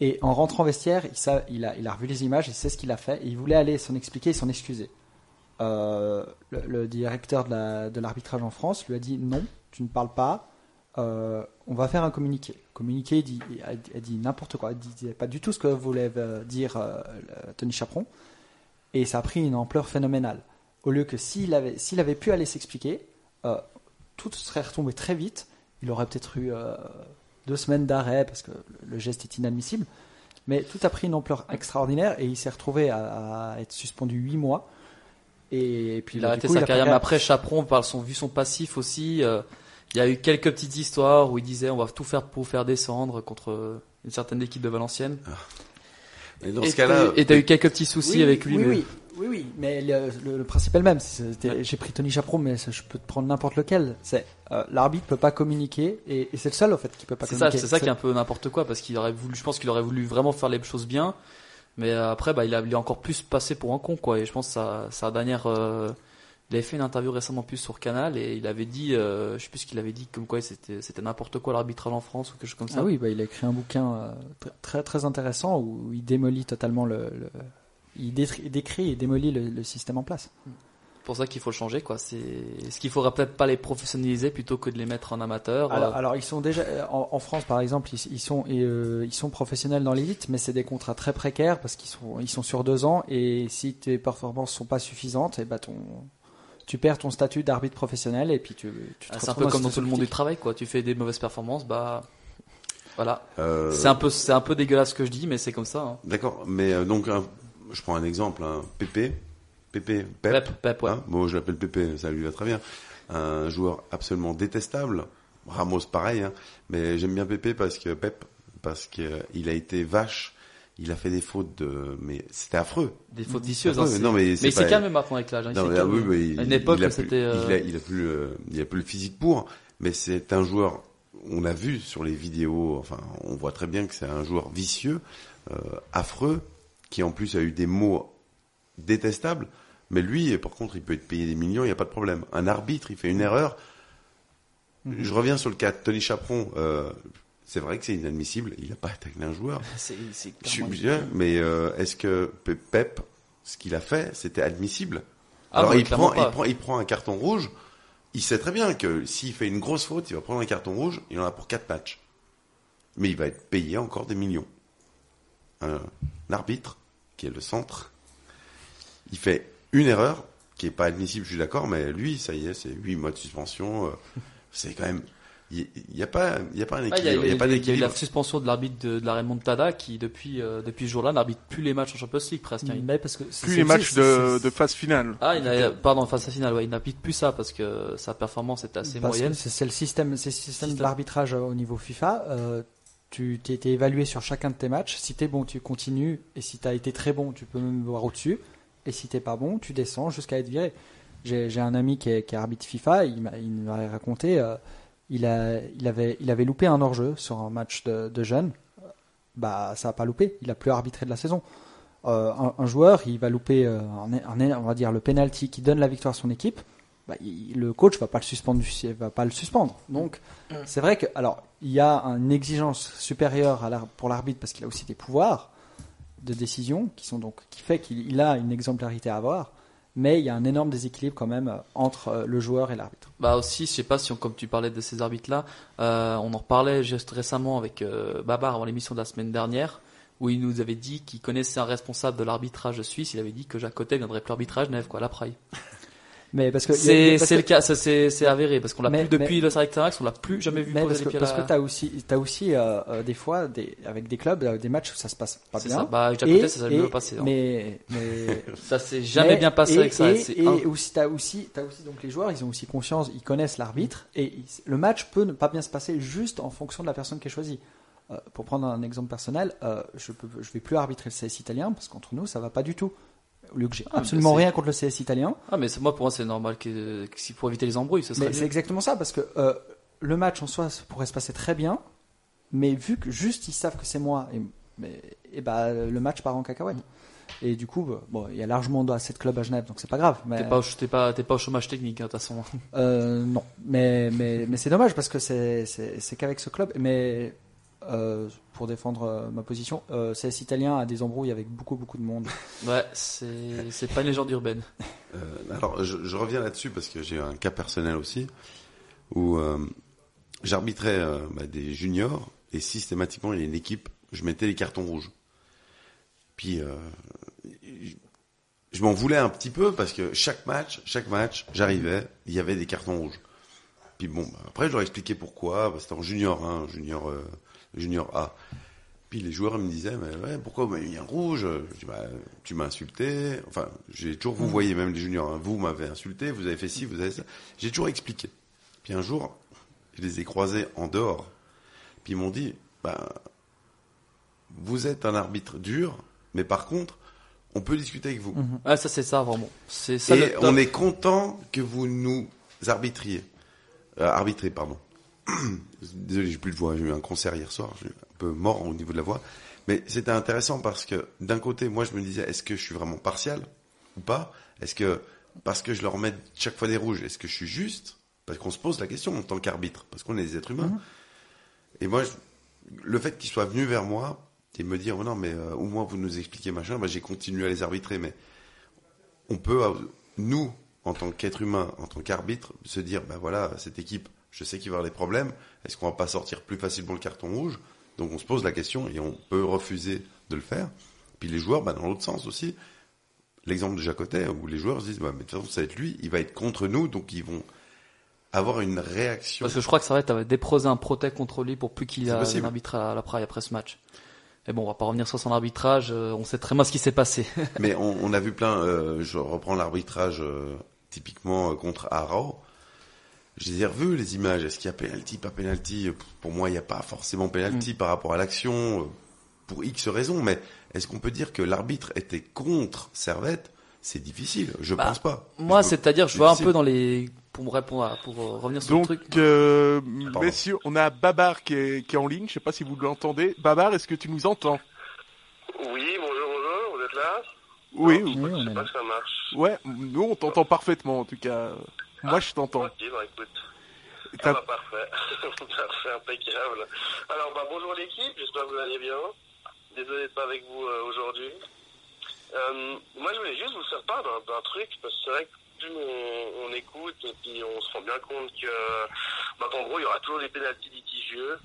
Et en rentrant au vestiaire, il, a, revu les images, il sait ce qu'il a fait, et il voulait aller s'en expliquer et s'en excuser. Euh, le, le directeur de, la- de l'arbitrage en France lui a dit non, tu ne parles pas, euh, on va faire un communiqué. Communiqué, il dit, a, dit n'importe quoi, il disait pas du tout ce que voulait euh, dire le- Tony Chaperon, et ça a pris une ampleur phénoménale. Au lieu que s'il avait, pu aller s'expliquer, tout serait retombé très vite. Il aurait peut-être eu deux semaines d'arrêt parce que le geste est inadmissible. Mais tout a pris une ampleur extraordinaire et il s'est retrouvé à, à être suspendu huit mois. Et, puis Il bah, a arrêté coup, sa a carrière, mais après Chaperon, par son, vu son passif aussi, euh, il y a eu quelques petites histoires où il disait on va tout faire pour vous faire descendre contre une certaine équipe de Valenciennes. Et dans et ce cas-là, t'as- et t'as eu quelques petits soucis Oui, avec lui. Oui, mais- oui, oui, oui, mais le, le- le principe est le même. J'ai pris Tony Chaperon, mais je peux te prendre n'importe lequel. C'est euh, l'arbitre peut pas communiquer et, et c'est le seul au fait qui peut pas communiquer. c'est ça qui est un peu n'importe quoi parce qu'il aurait voulu, je pense qu'il aurait voulu vraiment faire les choses bien, mais euh, après bah il a, il encore plus passé pour un con quoi. Et je pense que sa, sa dernière, euh, il avait fait une interview récemment plus sur Canal et il avait dit, euh, je sais plus ce qu'il avait dit comme quoi c'était c'était n'importe quoi l'arbitrage en France ou quelque chose comme ça. Ah oui, bah, il a écrit un bouquin euh, tr- très très intéressant où il démolit totalement le, le- il détri- décrit et démolit le, le système en place. C'est pour ça qu'il faut le changer quoi. C'est ce qu'il faudrait peut-être pas les professionnaliser plutôt que de les mettre en amateur. Alors, euh, alors, ils sont déjà euh, en, en France par exemple, ils, ils sont et, euh, ils sont professionnels dans l'élite, mais c'est des contrats très précaires parce qu'ils sont ils sont sur deux ans et si tes performances sont pas suffisantes, et bah ton tu perds ton statut d'arbitre professionnel et puis tu, tu te c'est un peu comme dans tout le monde du travail quoi. Tu fais des mauvaises performances, bah voilà. euh, C'est un peu c'est un peu dégueulasse ce que je dis, mais c'est comme ça. Hein. D'accord, mais euh, donc un- je prends un exemple, hein, Pépé, Pépé, Pep, Pep, Pep, ouais. hein, moi je l'appelle Pépé, ça lui va très bien, un joueur absolument détestable, Ramos pareil, hein, mais j'aime bien Pépé parce que Pep, parce que euh, il a été vache, il a fait des fautes de, mais c'était affreux. Des fautes vicieuses. Affreux, hein, non, mais mais c'est il s'est pas- calmé maintenant avec l'âge. il Non, mais, ah oui, mais il, à une époque, il a plus, euh, il, a, il a plus, le- il a plus le physique pour, mais c'est un joueur. On a vu sur les vidéos, enfin, on voit très bien que c'est un joueur vicieux, euh, affreux, qui en plus a eu des mots détestables. Mais lui, par contre, il peut être payé des millions, il n'y a pas de problème. Un arbitre, il fait une erreur. Je reviens sur le cas de Tony Chaperon. euh, c'est vrai que c'est inadmissible. Il n'a pas attaqué un joueur. c'est c'est Je suis clairement- bien, mais euh, est-ce que Pe- Pep, ce qu'il a fait, c'était admissible? Ah Alors non, il prend, il prend, il prend un carton rouge. Il sait très bien que s'il fait une grosse faute, il va prendre un carton rouge. Il en a pour quatre matchs, mais il va être payé encore des millions. Un, arbitre qui est le centre, il fait une erreur qui est pas admissible, je suis d'accord, mais lui, ça y est, c'est 8 mois de suspension. euh, c'est quand même. Il n'y a pas, il y a pas un Ah, il y a, équilibre. Il y a pas il y a eu d'équilibre. la suspension de l'arbitre de, de la remontada qui depuis euh, depuis ce jour-là n'arbitre plus les matchs en Champions League presque. hein. Il- Mais parce que Plus c'est les matchs de, de phase finale. Ah, il a, pardon, face à finale, ouais, il n'applique plus ça parce que sa performance était assez Parce moyenne. C'est c'est le système, c'est le système de l'arbitrage au niveau FIFA. Euh, tu t'es évalué sur chacun de tes matchs. Si t'es bon, tu continues. Et si t'as été très bon, tu peux même voir au-dessus. Et si t'es pas bon, tu descends jusqu'à être viré. J'ai un ami qui est, arbitre FIFA. Il m'a raconté. euh, il, a, avait, avait loupé un hors-jeu sur un match de, jeunes. Bah, ça a pas loupé. Il a plus arbitré de la saison. Euh, un, joueur, il va louper, euh, un- on va dire, le penalty qui donne la victoire à son équipe. Bah, il- le coach va pas le suspendre, va pas le suspendre. Donc, c'est vrai que, alors, il y a une exigence supérieure à pour l'arbitre parce qu'il a aussi des pouvoirs de décision qui sont donc, qui fait qu'il il a une exemplarité à avoir. Mais il y a un énorme déséquilibre quand même euh, entre euh, le joueur et l'arbitre. Bah aussi, je sais pas si on, comme tu parlais de ces arbitres-là, euh, on en reparlait juste récemment avec euh, Babar avant l'émission de la semaine dernière, où il nous avait dit qu'il connaissait un responsable de l'arbitrage suisse. Il avait dit que Jacques Cotet viendrait plus arbitrage neuf, quoi, la praille. Mais parce que C'est parce c'est que- le cas, ça, c'est c'est avéré parce qu'on l'a plus depuis mais- le Sarek Tarax, on l'a plus jamais vu Mais poser parce les que, pieds parce à que t'as aussi, t'as aussi euh, euh, des fois des, avec des clubs euh, des matchs où ça se passe pas bien. ça. Bah, Et- Cotet, ça s'est jamais passé. hein. Mais, mais Ça s'est jamais Mais- bien passé et, avec ça. Et, et un- aussi, t'as aussi, t'as aussi donc les joueurs, ils ont aussi conscience, ils connaissent l'arbitre et ils- le match peut ne pas bien se passer juste en fonction de la personne qui est choisie. Euh, pour prendre un exemple personnel, je peux, je vais plus arbitrer le CS italien parce qu'entre nous, ça va pas du tout. Au lieu que j'ai Ah, absolument rien contre le CS italien, Ah, mais moi, pour moi, c'est normal que, que si pour éviter les embrouilles, ce serait mais c'est exactement ça parce que euh, le match en soi pourrait se passer très bien, mais vu que juste ils savent que c'est moi, et, et bah, le match part en cacahuète. Et du coup, bah, bon, il y a largement assez de clubs à Genève, donc c'est pas grave. Mais... T'es pas, au- t'es pas, t'es pas au chômage technique, hein, de toute façon. Euh, non, mais, mais, mais c'est dommage parce que c'est qu'avec ce club. Mais euh, pour défendre euh, ma position, euh, CS italien a des embrouilles avec beaucoup beaucoup de monde. Ouais, c'est, c'est pas une légende urbaine. Euh, alors, je, je reviens là-dessus parce que j'ai un cas personnel aussi où euh, j'arbitrais euh, bah, des juniors et systématiquement il y a une équipe, je mettais les cartons rouges. Puis euh, je- je m'en voulais un petit peu parce que chaque match, chaque match, j'arrivais, il y avait des cartons rouges. Puis bon, bah, après je leur expliquais pourquoi, bah, c'était en junior, hein, junior, euh, junior A. Puis les joueurs me disaient, mais ouais, pourquoi vous m'avez mis un rouge? Je dis, bah, tu m'as insulté. Enfin, j'ai toujours, vous voyez même les juniors, hein, vous m'avez insulté, vous avez fait ci, vous avez ça. J'ai toujours expliqué. Puis un jour, je les ai croisés en dehors. Puis ils m'ont dit, bah, vous êtes un arbitre dur, mais par contre, on peut discuter avec vous. Ouais, ça, c'est ça, vraiment. C'est ça, Et on est content que vous nous arbitriez. Euh, arbitrez, pardon. Désolé, j'ai plus de voix. J'ai eu un concert hier soir. J'ai un peu mort au niveau de la voix. Mais c'était intéressant parce que d'un côté, moi, je me disais, est-ce que je suis vraiment partial ou pas? Est-ce que parce que je leur mets chaque fois des rouges, est-ce que je suis juste? Parce qu'on se pose la question en tant qu'arbitre, parce qu'on est des êtres humains. Et moi, je- le fait qu'ils soient venus vers moi et me dire, oh non, mais euh, au moins vous nous expliquez machin, bah, j'ai continué à les arbitrer. Mais on peut, euh, nous, en tant qu'être humain, en tant qu'arbitre, se dire, ben voilà, cette équipe, je sais qu'il va y avoir des problèmes, est-ce qu'on va pas sortir plus facilement le carton rouge? Donc on se pose la question et on peut refuser de le faire. Puis les joueurs, bah, dans l'autre sens aussi, l'exemple de Jacotet, où les joueurs se disent, bah, mais de toute façon, ça va être lui, il va être contre nous, donc ils vont avoir une réaction. Parce que je crois que ça va être, t'avais déposé un protect contre lui pour plus qu'il a un arbitre à la praille après ce match. Mais bon, on va pas revenir sur son arbitrage, euh, on sait très bien ce qui s'est passé. Mais on, on a vu plein, euh, je reprends l'arbitrage euh, typiquement euh, contre Arao. Je les ai revus les images. Est-ce qu'il y a penalty, pas penalty? Pour moi, il n'y a pas forcément penalty Mm. par rapport à l'action, euh, pour X raisons. Mais est-ce qu'on peut dire que l'arbitre était contre Servette? C'est difficile. Je Bah, pense pas. Moi, c'est-à-dire, je vois un peu dans les, pour me répondre, à- pour euh, revenir sur Donc, le truc. euh, messieurs, on a Babar qui est, qui est en ligne. Je sais pas si vous l'entendez. Babar, est-ce que tu nous entends? Oui, bonjour, bonjour, vous êtes là? Oui. Oui, Je est sais là. pas que ça marche. Ouais, nous on t'entend parfaitement en tout cas. Moi je t'entends. Ok, bah écoute. Ah bah parfait. parfait, impeccable. Alors bah bonjour l'équipe, j'espère que vous allez bien. Désolé d'être pas avec vous euh, aujourd'hui. Euh, moi je voulais juste vous faire part d'un truc, parce que c'est vrai que plus on, on écoute et puis on se rend bien compte que bah, qu'en gros il y aura toujours des pénaltys litigieux,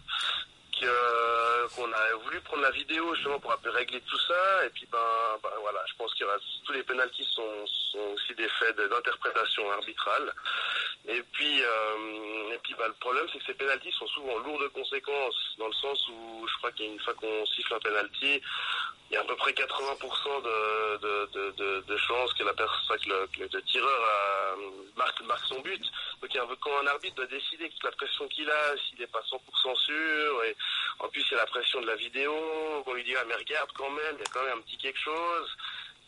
que qu'on a voulu prendre la vidéo justement pour un peu régler tout ça. Et puis ben, ben voilà, je pense que tous les pénalties sont, aussi des faits d'interprétation arbitrale. Et puis et puis ben, le problème c'est que ces pénalties sont souvent lourds de conséquences dans le sens où je crois qu'une fois qu'on siffle un penalty, il y a à peu près 80% de, de, chances que la personne, que le, que tireur euh, marque, marque son but. Donc y quand un arbitre doit décider toute la pression qu'il a, s'il n'est pas 100% sûr, en plus il y a la pression de la vidéo, qu'on lui dit ah mais regarde quand même, il y a quand même un petit quelque chose.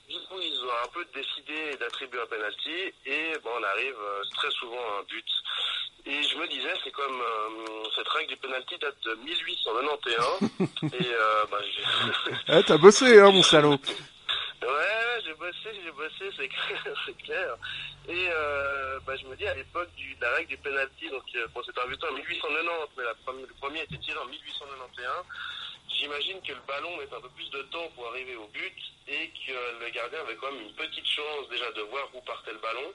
Du coup ils ont un peu décidé d'attribuer un penalty et bon on arrive euh, très souvent à un but. Et je me disais, c'est comme euh, cette règle du penalty date de 1891 et euh, bah, j'ai- Eh, t'as bossé, hein, mon salaud. Ouais, ouais, j'ai bossé, j'ai bossé, c'est clair. Et euh, bah, je me dis, à l'époque de la règle du penalty, donc euh, bon, c'était en 1890, mais la le premier a été tiré en 1891. J'imagine que le ballon met un peu plus de temps pour arriver au but et que le gardien avait quand même une petite chance déjà de voir où partait le ballon,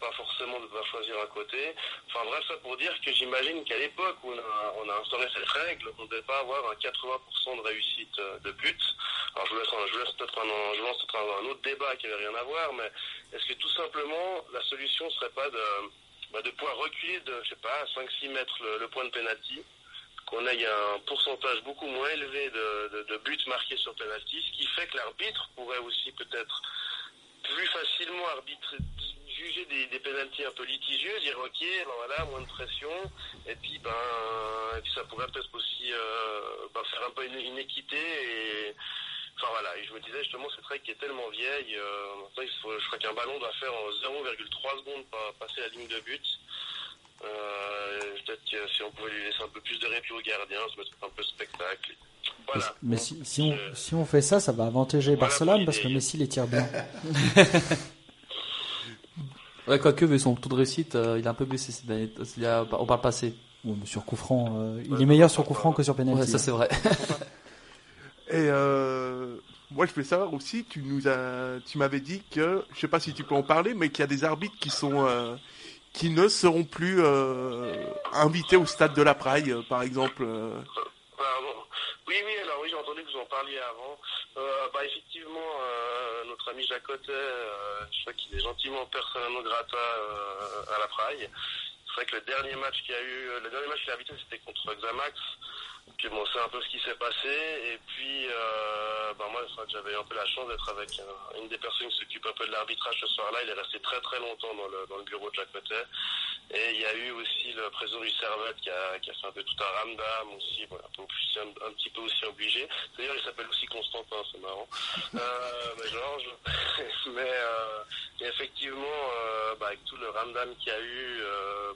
pas forcément de devoir choisir un côté. Enfin bref, ça pour dire que j'imagine qu'à l'époque où on a, on a instauré cette règle, on ne devait pas avoir un 80% de réussite euh, de but. Alors je vous laisse, peut-être un, un, autre débat qui n'avait rien à voir, mais est-ce que tout simplement la solution serait pas de, bah, de pouvoir reculer de, je sais pas, 5-6 mètres le, point de penalty qu'on ait un pourcentage beaucoup moins élevé de, buts marqués sur penalty, ce qui fait que l'arbitre pourrait aussi peut-être plus facilement arbitrer, juger des, des pénalties un peu litigieux, dire ok, ben voilà, moins de pression, et puis ben ça pourrait peut-être aussi euh, ben, faire un peu une, une équité et enfin voilà, et je me disais justement cette règle qui est tellement vieille, euh, je crois qu'un ballon doit faire en 0,3 secondes pa- passer la ligne de but. Euh, peut-être que si on pouvait lui laisser un peu plus de répit au gardien, ça mettrait un peu spectacle. Voilà. Mais si, si, on, si on fait ça, ça va avantager Voilà Barcelone pour parce que. Messi les tire bien. Ouais, quoique, vu son taux de réussite, euh, il est un peu baissé ces derniers- il y a- on parle passé. Ouais, mais sur coup franc, euh, il est meilleur sur coup franc que sur penalty. Ouais, ça c'est vrai. Et euh, moi, je voulais savoir aussi, tu nous as, tu m'avais dit que, je sais pas si tu peux en parler, mais qu'il y a des arbitres qui sont, euh, qui ne seront plus euh, invités au stade de la Praille, par exemple. Pardon. Oui, oui, alors oui, j'ai entendu que vous en parliez avant. Bah, effectivement, notre ami Jacotet, je crois qu'il est gentiment non grata à la Praille. C'est vrai que le dernier match qu'il a eu, le dernier match qu'il a arbitré, c'était contre Xamax. Que bon, c'est un peu ce qui s'est passé. Et puis, bah, moi, j'avais un peu la chance d'être avec euh, une des personnes qui s'occupe un peu de l'arbitrage ce soir-là. Il est resté très très longtemps dans le, dans le bureau de Jacotet. Et il y a eu aussi le président du Servette qui a, qui a fait un peu tout un ramdam aussi, voilà, un, peu aussi- un, petit peu aussi obligé. D'ailleurs, il s'appelle aussi Constantin, c'est marrant. Euh, mais Georges. mais euh, effectivement, euh, bah, avec tout le ramdam qu'il y a eu,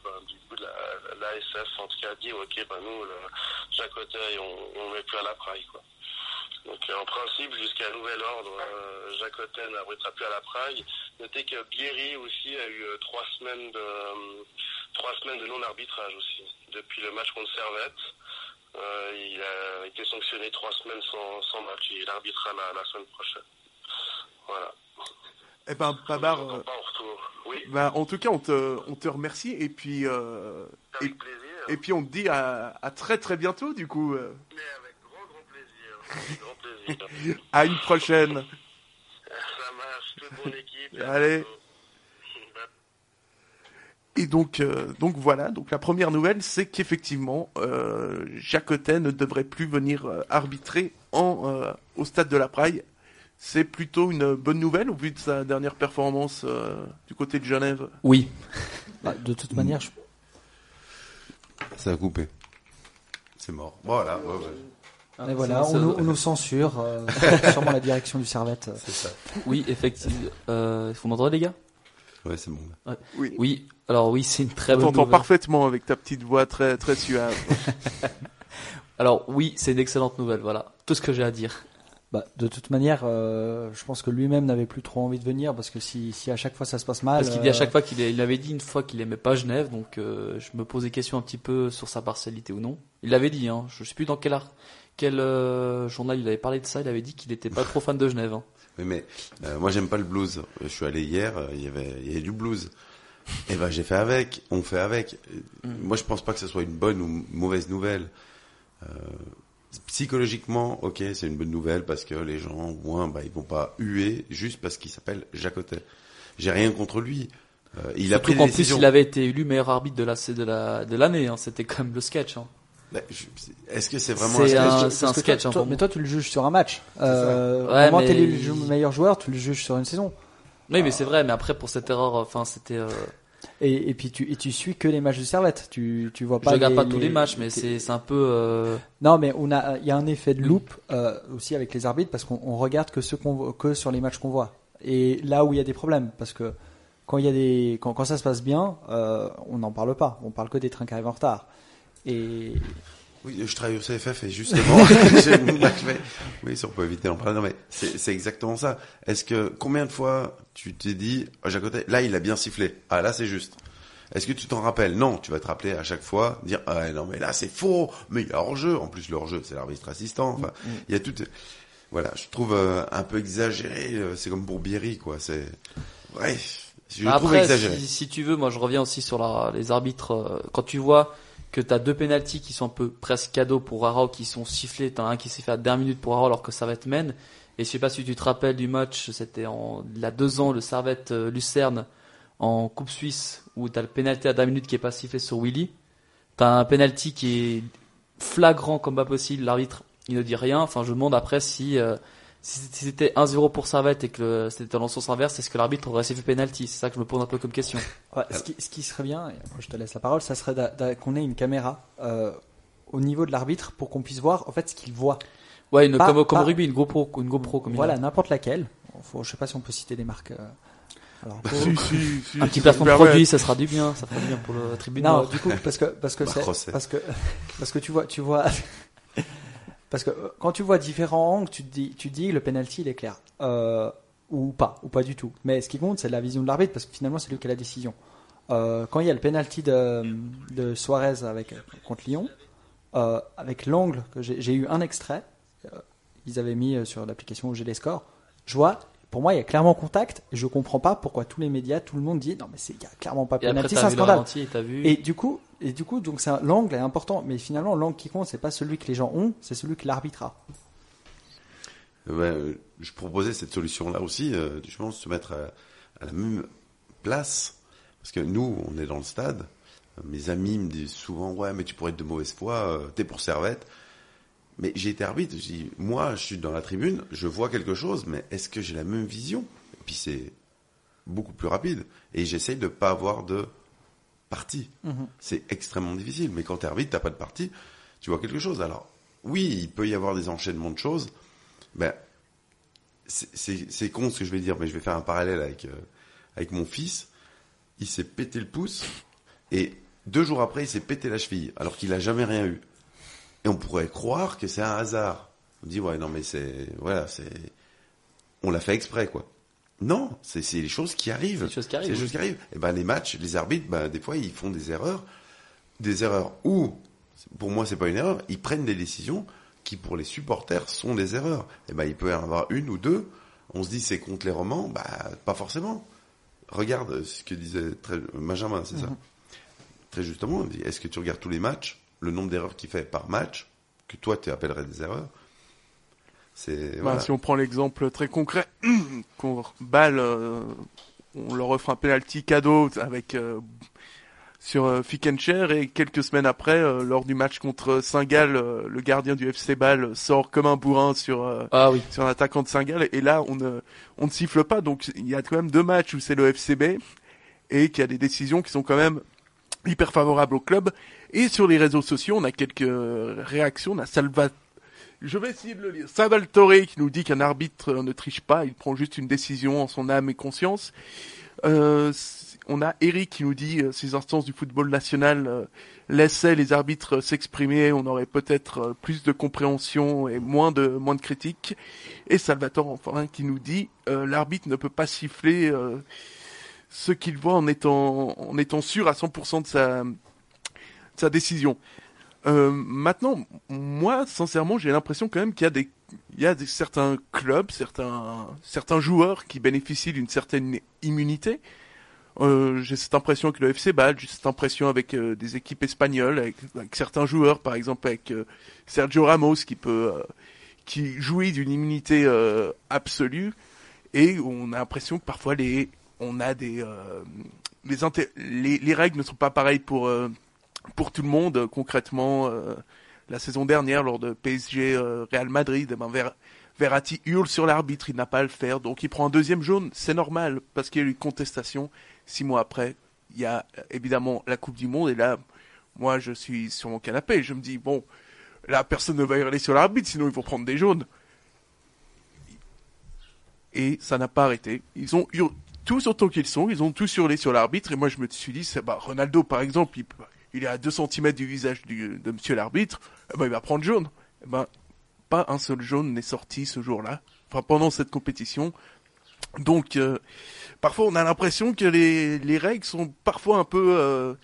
bah, du coup, la, l'ASF en tout cas dit, ok, bah, nous, le Jacotet, on, on met plus à la praille, quoi. Donc en principe, jusqu'à nouvel ordre, euh, Jacotet n'abritera plus à la Praille. Notez que Bierry aussi a eu euh, trois semaines de euh, trois semaines de non-arbitrage aussi. Depuis le match contre Servette, euh, il a été sanctionné trois semaines sans, sans match. Il arbitrera la, la semaine prochaine. Voilà. Eh ben, Babar, Encore euh, pas en retour. Oui, bah, en tout cas, on te, on te remercie et puis, euh, et, avec plaisir. Et puis on te dit à, à très très bientôt, du coup, Mais avec grand grand plaisir. Avec grand plaisir. à une prochaine. Ça marche, toute bonne équipe. Allez. Et donc, euh, donc voilà. Donc la première nouvelle, c'est qu'effectivement, euh, Jacotet ne devrait plus venir euh, arbitrer en euh, au stade de la Praille. C'est plutôt une bonne nouvelle au vu de sa dernière performance euh, du côté de Genève? Oui. Bah, de toute manière, je- Ça a coupé. C'est mort. Voilà. ouais, ouais. et voilà, on, nous, on nous censure, euh, sûrement la direction du Servette. C'est ça. Oui, effectivement. Euh, vous m'entendez, les gars? Ouais, c'est bon. Oui. Oui. Alors oui, c'est une très On bonne t'entend nouvelle. parfaitement avec ta petite voix très très suave. Alors oui, c'est une excellente nouvelle. Voilà, tout ce que j'ai à dire. Bah, de toute manière, euh, je pense que lui-même n'avait plus trop envie de venir parce que si, si à chaque fois ça se passe mal. Parce qu'il dit à euh, chaque fois qu'il il avait dit une fois qu'il aimait pas Genève, donc euh, je me pose des questions un petit peu sur sa partialité ou non. Il l'avait dit, hein. Je sais plus dans quel art, quel euh, journal il avait parlé de ça. Il avait dit qu'il était pas trop fan de Genève. hein. Oui, mais euh, moi j'aime pas le blues. Je suis allé hier, euh, il y avait, il y avait du blues. Et ben j'ai fait avec, on fait avec. Euh, Moi je pense pas que ce soit une bonne ou mauvaise nouvelle. Psychologiquement, ok, c'est une bonne nouvelle parce que les gens, au moins, bah, ils vont pas huer juste parce qu'il s'appelle Jacotet. J'ai rien contre lui. Euh, il a pris des qu'en plus, décisions. il avait été élu meilleur arbitre de la de la de l'année. Hein. C'était quand même le sketch. Hein. Bah, je- Est-ce que c'est vraiment C'est un un- sketch Parce c'est un sketch, toi- hein, toi- mais toi, tu le juges sur un match. Euh, Ouais, moment où t'es mais- le meilleur joueur, tu le juges sur une saison. Oui, mais c'est vrai. Mais après, pour cette erreur, enfin, c'était. euh, Et, et puis tu, et tu suis que les matchs de Servette. Tu, tu vois je pas. regarde pas les- tous les les- matchs, mais c'est c'est un peu. euh, Non, mais on a, il y a un effet de loupe euh, aussi avec les arbitres parce qu'on on regarde que ceux qu'on que sur les matchs qu'on voit. Et là où il y a des problèmes, parce que quand il y a des, quand, quand ça se passe bien, euh, on n'en parle pas. On parle que des trains qui arrivent en retard. Et Oui, je travaille au CFF et justement. Oui, si on peut éviter d'en parler. Non, mais c'est c'est exactement ça. Est-ce que combien de fois tu t'es dit, oh, Jacotet, là il a bien sifflé. Ah là c'est juste. Est-ce que tu t'en rappelles? Non, tu vas te rappeler à chaque fois, dire ah non mais là c'est faux, mais il y a hors-jeu. En plus le hors-jeu c'est l'arbitre assistant. Enfin, il y a tout. Voilà, je trouve euh, un peu exagéré. euh, C'est comme pour Bierry quoi. C'est bref, je le trouve Après, exagéré. si, si tu veux, moi je reviens aussi sur la, les arbitres. euh, quand tu vois que t'as deux pénalties qui sont un peu presque cadeaux pour Arao qui sont sifflés, t'as un qui s'est fait à dernière minute pour Arao alors que Servette mène. Et je sais pas si tu te rappelles du match, c'était en il y a deux ans, le Servette Lucerne en Coupe Suisse où t'as le pénalty à dernière minute qui est pas sifflé sur Willy. T'as un pénalty qui est flagrant comme pas possible. L'arbitre il ne dit rien. Enfin, je demande après si euh, si c'était 1-0 pour Servette et que c'était dans le sens inverse, est-ce que l'arbitre aurait sifflé penalty? C'est ça que je me pose un peu comme question. Ouais, ce, qui, ce qui serait bien, et après je te laisse la parole, ça serait d'a- d'a- qu'on ait une caméra euh, au niveau de l'arbitre pour qu'on puisse voir en fait ce qu'il voit. Ouais, une, Pas- comme, comme pas- rugby, une GoPro, une GoPro comme il voilà, n'importe laquelle. Faut, je sais pas si on peut citer des marques. euh, alors, Si, si, si, Un petit placement me de produit, ça sera du bien, ça fera du bien pour le tribune. non, du coup, parce que parce que parce que parce que tu vois tu vois parce que euh, quand tu vois différents angles, tu te dis le penalty il est clair euh, ou pas ou pas du tout. Mais ce qui compte c'est la vision de l'arbitre parce que finalement c'est lui qui a la décision. Euh, quand il y a le penalty de, Suarez avec contre Lyon, avec l'angle que j'ai eu un extrait, ils avaient mis sur l'application où j'ai les scores. Je vois, pour moi il y a clairement contact. Et je comprends pas pourquoi tous les médias, tout le monde dit non mais c'est il y a clairement pas penalty, c'est un scandale. ralenti et vu. Et du coup, et du coup, donc l'angle est important, mais finalement l'angle qui compte, c'est pas celui que les gens ont, c'est celui que l'arbitre a. Euh, ben, euh, je proposais cette solution-là aussi, euh, je pense, se mettre à, à la même place. Parce que nous, on est dans le stade. Mes amis me disent souvent, ouais, mais tu pourrais être de mauvaise foi, euh, t'es pour Servette. Mais j'ai été arbitre, je dis, moi, je suis dans la tribune, je vois quelque chose, mais est-ce que j'ai la même vision? Et puis c'est beaucoup plus rapide. Et j'essaye de pas avoir de parti. C'est extrêmement difficile. Mais quand t'es arbitre, t'as pas de parti, tu vois quelque chose. Alors, oui, il peut y avoir des enchaînements de choses. Ben, c'est- con ce que je vais dire, mais je vais faire un parallèle avec, euh, avec mon fils. Il s'est pété le pouce et deux jours après, il s'est pété la cheville, alors qu'il a jamais rien eu. Et on pourrait croire que c'est un hasard. On dit ouais, non mais c'est voilà, c'est on l'a fait exprès quoi. Non, c'est c'est les choses qui arrivent. C'est les choses qui arrivent, C'est les choses qui arrivent. Et ben les matchs, les arbitres, ben des fois ils font des erreurs, des erreurs où pour moi c'est pas une erreur, ils prennent des décisions qui pour les supporters sont des erreurs. Et ben il peut y en avoir une ou deux. On se dit c'est contre les romans, bah pas forcément. Regarde ce que disait très, Benjamin, c'est ça. Très justement, on dit est-ce que tu regardes tous les matchs, le nombre d'erreurs qu'il fait par match, que toi tu appellerais des erreurs C'est Bah, voilà. Si on prend l'exemple très concret, qu'on balle, euh, on leur offre un penalty cadeau avec euh, sur euh, Fickencher et quelques semaines après, euh, lors du match contre Saint-Gall, euh, le gardien du FC Bâle sort comme un bourrin sur euh, Ah oui. sur un attaquant de Saint-Gall et là on ne on ne siffle pas donc il y a quand même deux matchs où c'est le FCB et qu'il y a des décisions qui sont quand même hyper favorables au club et sur les réseaux sociaux on a quelques réactions on a Salva je vais essayer de le lire. Salvatore qui nous dit qu'un arbitre ne triche pas il prend juste une décision en son âme et conscience. Euh, on a Eric qui nous dit euh, ces instances du football national euh, laissaient les arbitres s'exprimer, on aurait peut-être euh, plus de compréhension et moins de moins de critiques. Et Salvatore enfin qui nous dit euh, l'arbitre ne peut pas siffler euh, ce qu'il voit en étant en étant sûr à 100% de sa sa décision. Euh, maintenant, moi, sincèrement, j'ai l'impression quand même qu'il y a des, il y a certains clubs, certains, certains joueurs qui bénéficient d'une certaine immunité. Euh, j'ai cette impression avec le FC Bâle, j'ai cette impression avec euh, des équipes espagnoles, avec, certains joueurs, par exemple avec Sergio Ramos qui peut, qui jouit d'une immunité absolue, et on a l'impression que parfois les, on a des, les, règles ne sont pas pareilles pour pour tout le monde. Euh, Concrètement, euh, la saison dernière lors de PSG euh, Real Madrid, eh ben, Ver- Verratti hurle sur l'arbitre, il n'a pas à le faire, donc il prend un deuxième jaune, c'est normal parce qu'il y a eu contestation. Six mois après, il y a évidemment la Coupe du Monde et là, moi je suis sur mon canapé je me dis bon, là personne ne va hurler sur l'arbitre, sinon ils vont prendre des jaunes. Et ça n'a pas arrêté. Ils ont hur- tous autant qu'ils sont, ils ont tous hurlé sur l'arbitre et moi je me suis dit, bah Ronaldo par exemple, il, il est à 2 cm du visage de Monsieur l'arbitre, eh ben, il va prendre jaune. Eh ben, pas un seul jaune n'est sorti ce jour-là, enfin pendant cette compétition. Donc, euh, parfois on a l'impression que les, les règles sont parfois un peu, euh,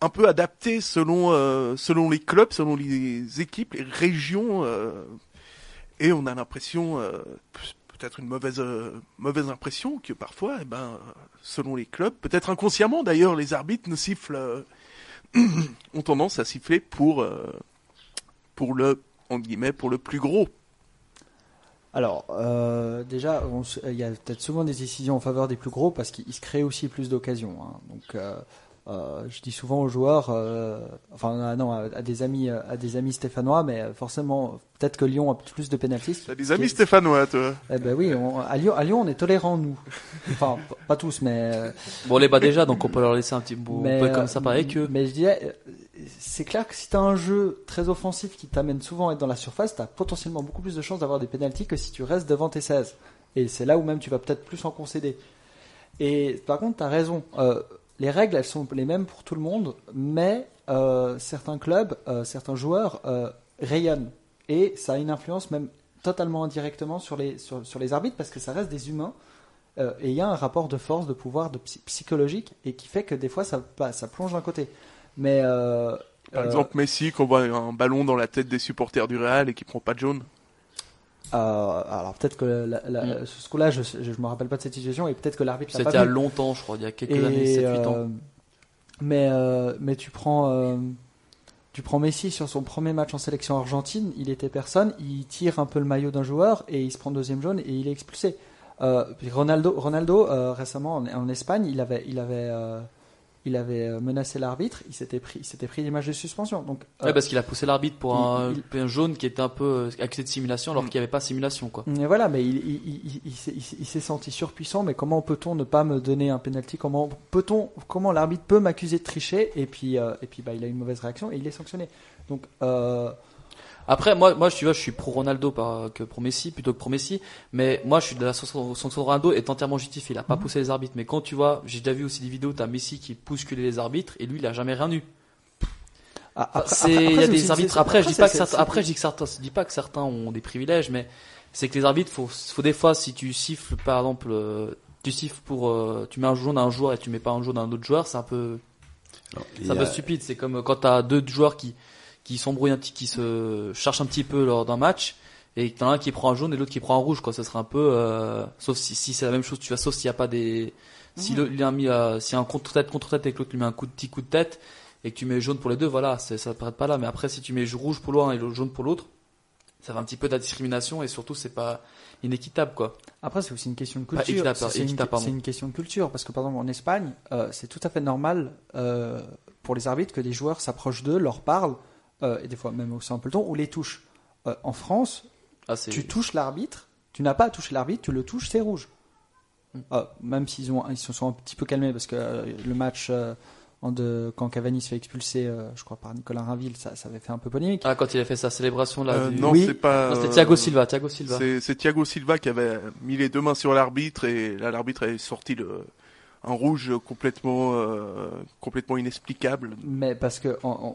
un peu adaptées selon, euh, selon les clubs, selon les équipes, les régions, et on a l'impression, peut-être une mauvaise, mauvaise impression que parfois, eh ben, selon les clubs, peut-être inconsciemment d'ailleurs, les arbitres ne sifflent, ont tendance à siffler pour, euh, le, plus gros. Alors, euh, déjà, il y a peut-être souvent des décisions en faveur des plus gros parce qu'ils se créent aussi plus d'occasions. hein. Donc, euh, je dis souvent aux joueurs, euh, enfin non, à, à des amis, euh, à des amis stéphanois, mais euh, forcément, peut-être que Lyon a plus de pénalties. T'as des amis stéphanois, toi? Eh ben oui, on- à, Lyon, à Lyon, on est tolérants nous. Enfin, pas tous, mais. Bon, on les bat déjà, donc on peut leur laisser un petit bout mais, peu comme ça pareil que. Mais je dirais, c'est clair que si tu as un jeu très offensif qui t'amène souvent à être dans la surface, tu as potentiellement beaucoup plus de chances d'avoir des pénalties que si tu restes devant tes 16. Et c'est là où même tu vas peut-être plus en concéder. Et par contre, tu as raison. euh, les règles, elles sont les mêmes pour tout le monde, mais euh, certains clubs, euh, certains joueurs euh, rayonnent. Et ça a une influence même totalement indirectement sur les, sur, sur les arbitres parce que ça reste des humains. Et il y a un rapport de force, de pouvoir, de psy- psychologique, et qui fait que des fois ça, bah, ça plonge d'un côté. Mais Par exemple, Messi, qui envoie un ballon dans la tête des supporters du Real et qui prend pas de jaune. Euh, alors peut-être que la, la- Mm. ce coup-là, je, je me rappelle pas de cette situation, et peut-être que l'arbitre l'a C'était il y a longtemps, je crois, il y a quelques Et, années, 7-8 ans. euh, mais euh, mais tu prends tu prends Messi sur son premier match en sélection argentine, il était personne, il tire un peu le maillot d'un joueur et il se prend deuxième jaune et il est expulsé. Ronaldo Ronaldo récemment en, en Espagne, il avait il avait il avait euh, menacé l'arbitre, il s'était pris il s'était pris des matchs de suspension. Donc euh, parce qu'il a poussé l'arbitre pour un, il- un jaune qui était un peu euh, accusé de simulation alors Mm. qu'il n'y avait pas simulation, quoi. Et voilà, mais il, s'est- il senti surpuissant. Mais comment peut-on ne pas me donner un penalty? Comment peut-on, comment l'arbitre peut m'accuser de tricher? Et puis, euh, et puis, bah, il a une mauvaise réaction et il est sanctionné. Donc, euh, Après, moi, moi, tu vois, je suis pro Ronaldo par, que pro Messi plutôt que pro Messi, mais moi, je suis de la sanction de Ronaldo est entièrement justifiée. Il a pas Mhm. poussé les arbitres, mais quand tu vois, j'ai déjà vu aussi des vidéos, t'as Messi qui bousculait les arbitres et lui, il a jamais rien eu. ah, après- il y a des arbitres. Après, je dis pas que certains, après, je dis que certains, je dis pas que certains ont des privilèges, mais c'est que les arbitres, faut, faut des fois, si tu siffles, par exemple, euh, tu siffles pour, euh, tu mets un jaune à un joueur et tu mets pas un jaune à un autre joueur, c'est un peu, c'est un peu stupide. C'est comme quand t'as deux joueurs qui, qui s'embrouillent un petit, qui se cherchent un petit peu lors d'un match, et t'en as un qui prend un jaune et l'autre qui prend un rouge, quoi. Ça serait un peu, euh, sauf si, si c'est la même chose, tu vois, sauf s'il y a pas des, si il a mis, euh, si un contre-tête, contre-tête et que l'autre lui met un coup de petit coup de tête, et que tu mets jaune pour les deux, voilà, ça paraît pas là. Mais après, si tu mets rouge pour l'un et le jaune pour l'autre, ça fait un petit peu de la discrimination et surtout, c'est pas inéquitable, quoi. Après, c'est aussi une question de culture. C'est- une, une question de culture. Parce que, par exemple, en Espagne, euh, c'est tout à fait normal euh, pour les arbitres que des joueurs s'approchent d'eux, leur parlent, euh, et des fois même aussi un peu le ton, ou les touchent. Euh, en France, Ah, tu touches l'arbitre, tu n'as pas à toucher l'arbitre, tu le touches, c'est rouge. Mm. Ah, même s'ils ont, ils se sont un petit peu calmés parce que euh, le match euh, en de, quand Cavani se fait expulser, euh, je crois par Nicolas Rainville, ça, ça avait fait un peu polémique. ah, quand il a fait sa célébration, là. Euh, du- non, Oui. c'est pas. Non, c'était euh, Thiago Silva, Thiago Silva. C'est c'est Thiago Silva qui avait mis les deux mains sur l'arbitre et là l'arbitre avait sorti le un rouge complètement euh, complètement inexplicable. Mais parce que bon,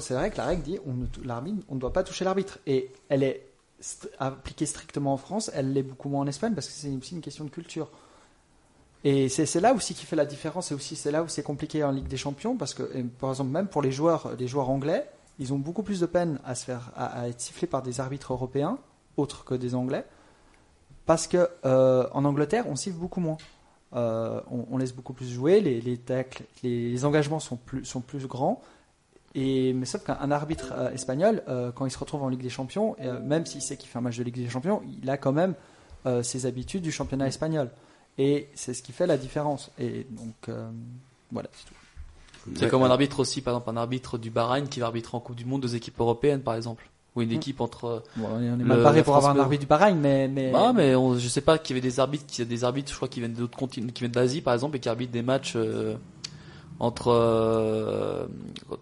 c'est vrai que la règle dit on ne, l'arbitre, on ne doit pas toucher l'arbitre et elle est st- appliquée strictement en France, elle l'est beaucoup moins en Espagne parce que c'est aussi une question de culture. Et c'est là aussi qui fait la différence et aussi c'est là où c'est compliqué en Ligue des Champions parce que par exemple même pour les joueurs les joueurs anglais ils ont beaucoup plus de peine à se faire à être sifflés par des arbitres européens autres que des anglais parce que euh, en Angleterre on siffle beaucoup moins. Euh, on, laisse beaucoup plus jouer, les, les tacles, les, engagements sont plus, sont plus grands. Et, mais sauf qu'un un arbitre euh, espagnol, euh, quand il se retrouve en Ligue des Champions, même s'il sait qu'il fait un match de Ligue des Champions, il a quand même ses habitudes du championnat espagnol. Et c'est ce qui fait la différence. Et donc, voilà, c'est comme un arbitre aussi, par exemple, un arbitre du Bahreïn qui va arbitrer en Coupe du Monde deux équipes européennes, par exemple. Ou une Mm. équipe entre. Bon, on est, mal paré pour avoir un arbitre du Bahreïn, mais. mais... Bah, mais on, je sais pas qu'il y avait des arbitres, qu'il y a des arbitres, je crois, qui viennent d'autres continents, qui viennent d'Asie, par exemple, et qui arbitrent des matchs euh, entre, euh,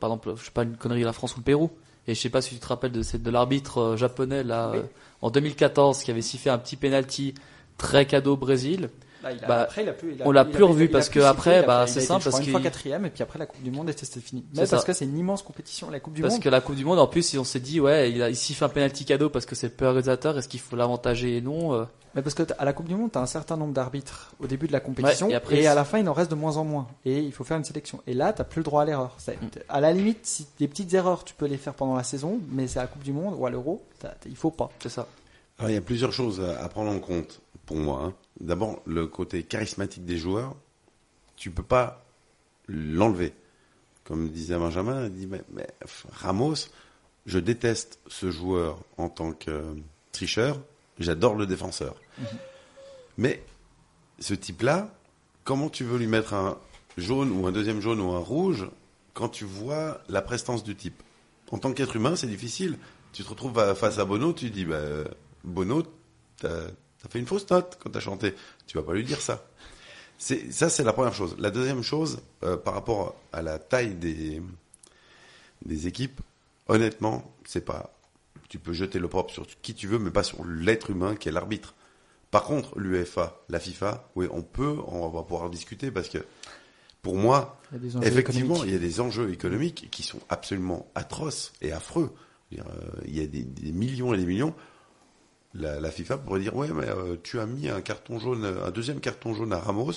par exemple, je sais pas, une connerie, la France ou le Pérou. Et je sais pas si tu te rappelles de, cette- de l'arbitre euh, japonais, là, Oui. euh, en 2014, qui avait sifflé un petit penalty très cadeau au Brésil. Bah, il a- Bah, après, il a plus, il a- on l'a plus revu parce que après, bah, c'est simple, parce une fois qu'il- quatrième, et puis après la Coupe du Monde, et c'était fini. C'est Mais parce ça. que c'est une immense compétition, la Coupe du Parce Monde. que la Coupe du Monde, en plus, on s'est dit, ouais, il, a, il siffle un penalty cadeau parce que c'est le peu organisateur, est-ce qu'il faut l'avantager et non euh, Mais parce que à la Coupe du Monde, tu as un certain nombre d'arbitres au début de la compétition, Ouais, et et, après, à c'est- la fin, il en reste de moins en moins. Et il faut faire une sélection. Et là, tu plus le droit à l'erreur. C'est- Mm. À la limite, si des petites erreurs, tu peux les faire pendant la saison, mais c'est à la Coupe du Monde ou à l'Euro, t'as- t'as- il faut pas. C'est ça. Alors, il y a plusieurs choses à, à prendre en compte pour moi. hein. D'abord, le côté charismatique des joueurs, tu peux pas l'enlever. Comme disait Benjamin, il dit mais, mais, Ramos, je déteste ce joueur en tant que euh, tricheur, j'adore le défenseur. Mais ce type-là, comment tu veux lui mettre un jaune ou un deuxième jaune ou un rouge quand tu vois la prestance du type? En tant qu'être humain, c'est difficile. Tu te retrouves face à Bono, tu dis, bah, Bono, t'as as fait une fausse note quand t'as chanté. Tu vas pas lui dire ça. C'est ça, c'est la première chose. La deuxième chose, euh, par rapport à la taille des des équipes, honnêtement, c'est pas. Tu peux jeter le propre sur qui tu veux, mais pas sur l'être humain qui est l'arbitre. Par contre, l'UEFA, la FIFA, oui, on peut, on va pouvoir discuter parce que pour moi, Il Effectivement, il y a des enjeux économiques qui sont absolument atroces et affreux. Euh, Il y a des, des millions et des millions. La, FIFA pourrait dire ouais, mais euh, tu as mis un carton jaune, un deuxième carton jaune à Ramos.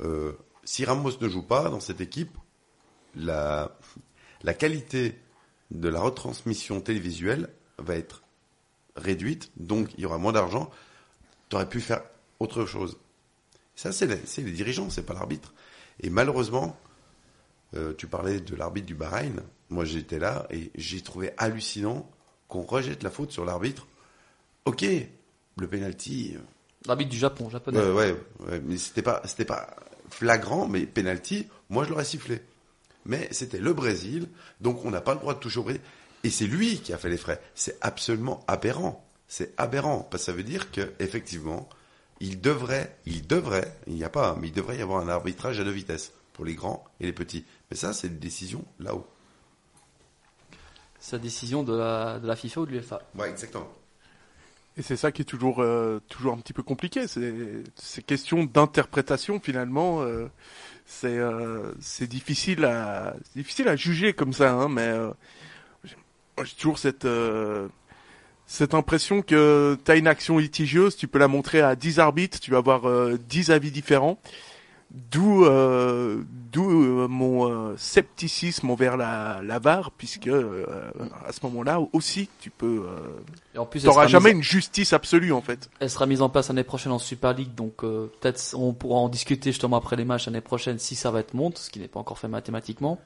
Euh, si Ramos ne joue pas dans cette équipe, la, la qualité de la retransmission télévisuelle va être réduite, donc il y aura moins d'argent. Tu aurais pu faire autre chose. Ça, c'est les, les dirigeants, c'est pas l'arbitre. Et malheureusement, euh, tu parlais de l'arbitre du Bahreïn. Moi, j'étais là et j'ai trouvé hallucinant qu'on rejette la faute sur l'arbitre. Ok, le penalty, L'arbitre du Japon, japonais. euh, ouais, ouais, mais c'était pas, c'était pas flagrant, mais penalty, moi je l'aurais sifflé. Mais c'était le Brésil, donc on n'a pas le droit de toucher au Brésil. Et c'est lui qui a fait les frais. C'est absolument aberrant. C'est aberrant parce que ça veut dire que effectivement, il devrait, il devrait, il n'y a pas, mais il devrait y avoir un arbitrage à deux vitesses pour les grands et les petits. Mais ça, c'est une décision là-haut. Sa décision de la, de la FIFA ou de l'UEFA? Ouais, exactement. Et c'est ça qui est toujours euh, toujours un petit peu compliqué. C'est ces questions d'interprétation finalement. euh, c'est euh, c'est difficile à difficile à juger comme ça. Hein, mais euh, j'ai toujours cette euh, cette impression que tu as une action litigieuse, tu peux la montrer à 10 arbitres, tu vas avoir euh, 10 avis différents. D'où euh, d'où euh, mon euh, scepticisme envers la, la VAR, puisque euh, à ce moment-là aussi tu peux euh, Et en plus, elle T'auras jamais mise, une justice absolue en fait. elle sera mise en place l'année prochaine en Super League, donc euh, peut-être on pourra en discuter justement après les matchs l'année prochaine si ça va être monte, ce qui n'est pas encore fait mathématiquement.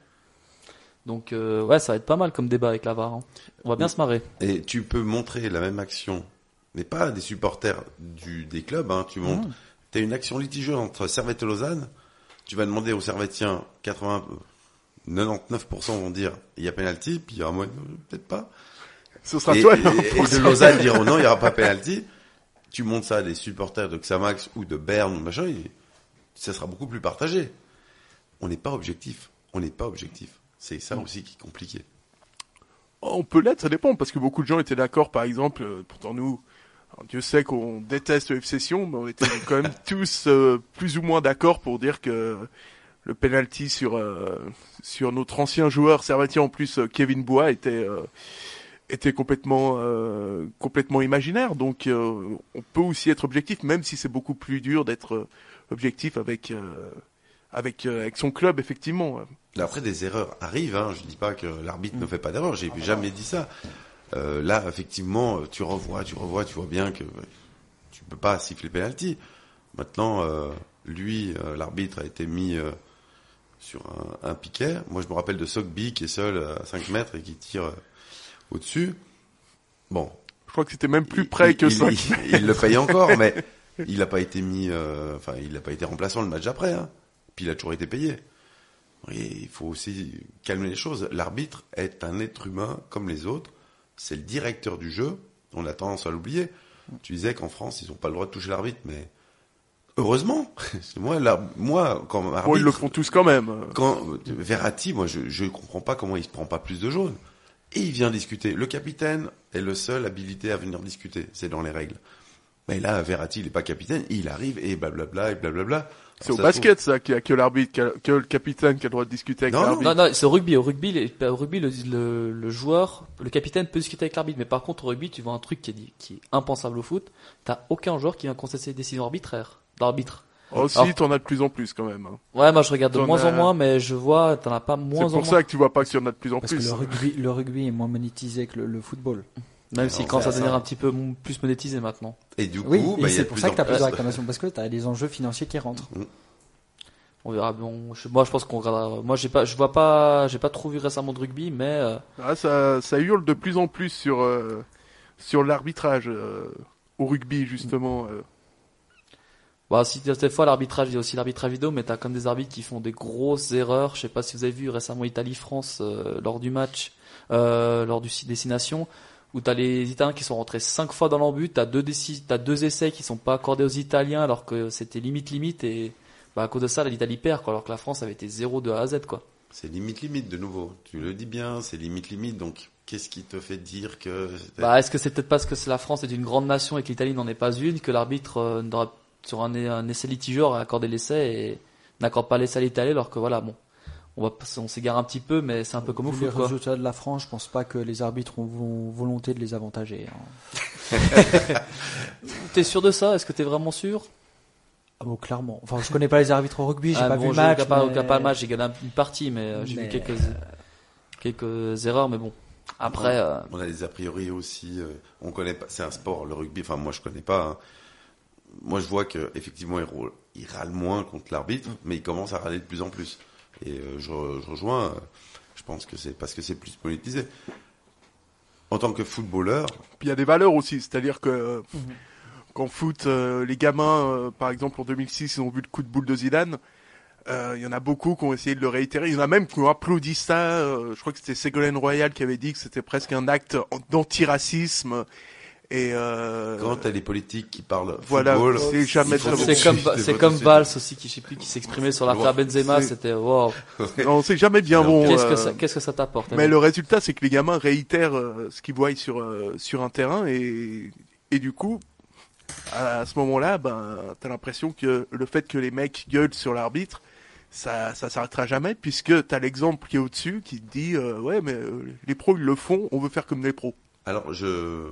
Donc euh, ouais, ça va être pas mal comme débat avec la VAR. hein. On va bien se marrer. Et tu peux montrer la même action, mais pas à des supporters du, des clubs. Hein, tu montres, tu as une action litigieuse entre Servette et Lausanne. Tu vas demander aux Servettiens, 80, euh, 99% vont dire il y a penalty, puis il y aura moins, peut-être pas. Ce sera Et, toi. et- et de Lausanne diront non, il n'y aura pas penalty. Tu montres ça à des supporters de Xamax ou de Berne ou machin, et ça sera beaucoup plus partagé. On n'est pas objectif. On n'est pas objectif. C'est ça aussi qui est compliqué. On peut l'être, ça dépend, parce que beaucoup de gens étaient d'accord, par exemple, euh, pourtant nous, alors Dieu sait qu'on déteste le FC Sion, mais on était quand même tous euh, plus ou moins d'accord pour dire que le penalty sur euh, sur notre ancien joueur servatien en plus euh, Kevin Bois était était complètement complètement imaginaire. Donc on peut aussi être objectif, même si c'est beaucoup plus dur d'être objectif avec avec euh, avec son club effectivement. Après, des erreurs arrivent. Hein. Je dis pas que l'arbitre ne fait pas d'erreur. J'ai jamais dit ça. Euh, là, effectivement, tu revois, tu revois, tu vois bien que euh, tu peux pas siffler penalty. Maintenant, euh, lui, euh, l'arbitre, a été mis euh, sur un, un piquet. Moi, je me rappelle de Sogby qui est seul à 5 mètres et qui tire euh, au-dessus. Bon, Je crois que c'était même plus près il, que ça. Il, il le paye encore, mais il n'a pas été mis, euh, enfin, il n'a pas été remplaçant le match après. Hein. Puis il a toujours été payé. Et il faut aussi calmer les choses. L'arbitre est un être humain comme les autres. C'est le directeur du jeu. On a tendance à l'oublier. Tu disais qu'en France, ils n'ont pas le droit de toucher l'arbitre, mais heureusement. moi, l'ar- moi, quand arbitre, ils le font tous quand même. quand Verratti, moi, je je comprends pas comment il se prend pas plus de jaune. Et il vient discuter. Le capitaine est le seul habilité à venir discuter. C'est dans les règles. Mais là, Verratti, il est pas capitaine. Il arrive et blablabla et blablabla. C'est au ça basket, ça, qu'il y a que l'arbitre, que le capitaine qui a le droit de discuter avec Non, non, l'arbitre. Non, non, c'est au rugby. Au rugby, les- au rugby le, le, le joueur, le capitaine peut discuter avec l'arbitre. Mais par contre, au rugby, tu vois un truc qui est, dit- qui est impensable au foot. T'as aucun joueur qui vient contester des décisions arbitraires, d'arbitre. Oh, si, Alors- t'en as de plus en plus quand même. hein. Ouais, moi je regarde de moins en moins, mais je vois, t'en as pas C'est moins en pour moins. ça que tu vois pas qu'il y en a de plus en Parce que plus. le rugby, le rugby est moins monétisé que le, le football. Même si quand ça devenir un petit peu plus monétisé maintenant. Et du coup, Oui, bah, c'est pour ça que t'as plus- plus de réclamations, parce que t'as des enjeux financiers qui rentrent. On verra. Bon, je, moi je pense qu'on regardera. Moi j'ai pas, je vois pas, j'ai pas trop vu récemment de rugby, mais euh, Ah, ça, ça hurle de plus en plus sur, euh, sur l'arbitrage euh, au rugby, justement. euh. bah si des fois l'arbitrage, il y a aussi l'arbitrage vidéo, mais t'as comme des arbitres qui font des grosses erreurs. Je sais pas si vous avez vu récemment Italie-France euh, lors du match, euh, lors du destination, où t'as les Italiens qui sont rentrés cinq fois dans l'embut, t'as deux t'as deux essais qui sont pas accordés aux Italiens alors que c'était limite limite et bah à cause de ça l'Italie perd quoi, alors que la France avait été 0 de A à Z quoi. C'est limite limite de nouveau. Tu le dis bien, c'est limite limite. Donc, qu'est-ce qui te fait dire que Bah, est-ce que c'est peut-être parce que la France est une grande nation et que l'Italie n'en est pas une que l'arbitre euh, sur un, un essai litigeur a accordé l'essai et n'accorde pas l'essai à l'Italie alors que voilà bon on va on s'égare un petit peu mais c'est un peu comme au Vu les foot quoi. résultats de la France, je pense pas que les arbitres ont vo- volonté de les avantager. hein. T'es sûr de ça? Est-ce que t'es vraiment sûr? Ah bon, clairement. Enfin, je connais pas les arbitres au rugby, j'ai Ah, pas bon, vu le match. regarde pas, mais- regarde pas le match, j'ai gagné une partie mais euh, j'ai vu Mais- quelques quelques erreurs mais bon après euh, On a des a priori aussi. euh, on connaît pas. C'est un sport, le rugby. Enfin, moi, je connais pas. hein. Moi, je vois que effectivement, il, rôle- il râle moins contre l'arbitre, mais il commence à râler de plus en plus. Et euh, je, re- je rejoins. euh, je pense que c'est parce que c'est plus politisé. En tant que footballeur, Puis il y a des valeurs aussi, c'est-à-dire que euh, qu'en foot, les gamins, par exemple en 2006, ils ont vu le coup de boule de Zidane. Il y en a beaucoup qui ont essayé de le réitérer. Il y en a même qui ont applaudi ça. je crois que c'était Ségolène Royal qui avait dit que c'était presque un acte d'antiracisme. Et euh, quand t'as les politiques qui parlent voilà, football, c'est jamais c'est comme c'est comme. Valls aussi qui je sais plus qui s'exprimait sur l'affaire Benzema c'était wow Non, c'est jamais bien bon. qu'est-ce euh, que ça qu'est-ce que ça t'apporte Mais le résultat, c'est que les gamins réitèrent euh, ce qu'ils voient sur euh, sur un terrain et et du coup, à, ce moment-là, ben, t'as l'impression que le fait que les mecs gueulent sur l'arbitre, ça ça s'arrêtera jamais puisque t'as l'exemple qui est au-dessus qui te dit euh, ouais mais les pros ils le font, on veut faire comme les pros. Alors, je,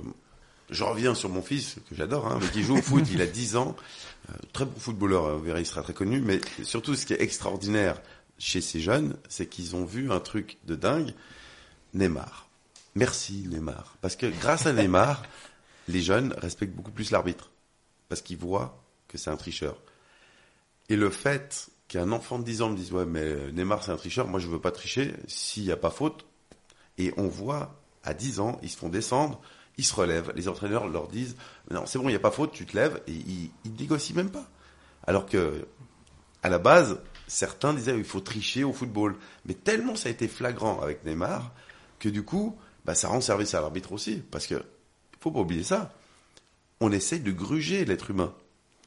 je reviens sur mon fils, que j'adore, hein, mais qui joue au foot, il a 10 ans, euh, très bon footballeur, euh, vous verrez, il sera très connu, mais surtout ce qui est extraordinaire chez ces jeunes, c'est qu'ils ont vu un truc de dingue, Neymar. Merci Neymar. Parce que grâce à Neymar, les jeunes respectent beaucoup plus l'arbitre. Parce qu'ils voient que c'est un tricheur. Et le fait qu'un enfant de 10 ans me dise, ouais, mais Neymar c'est un tricheur, moi je veux pas tricher, s'il n'y a pas faute, et on voit, à 10 ans, ils se font descendre, ils se relèvent, les entraîneurs leur disent, non, c'est bon, il n'y a pas faute, tu te lèves, et ils, ils négocient même pas. Alors que, à la base, certains disaient, il faut tricher au football. Mais tellement ça a été flagrant avec Neymar, que du coup, bah, ça rend service à l'arbitre aussi. Parce que, faut pas oublier ça. On essaye de gruger l'être humain.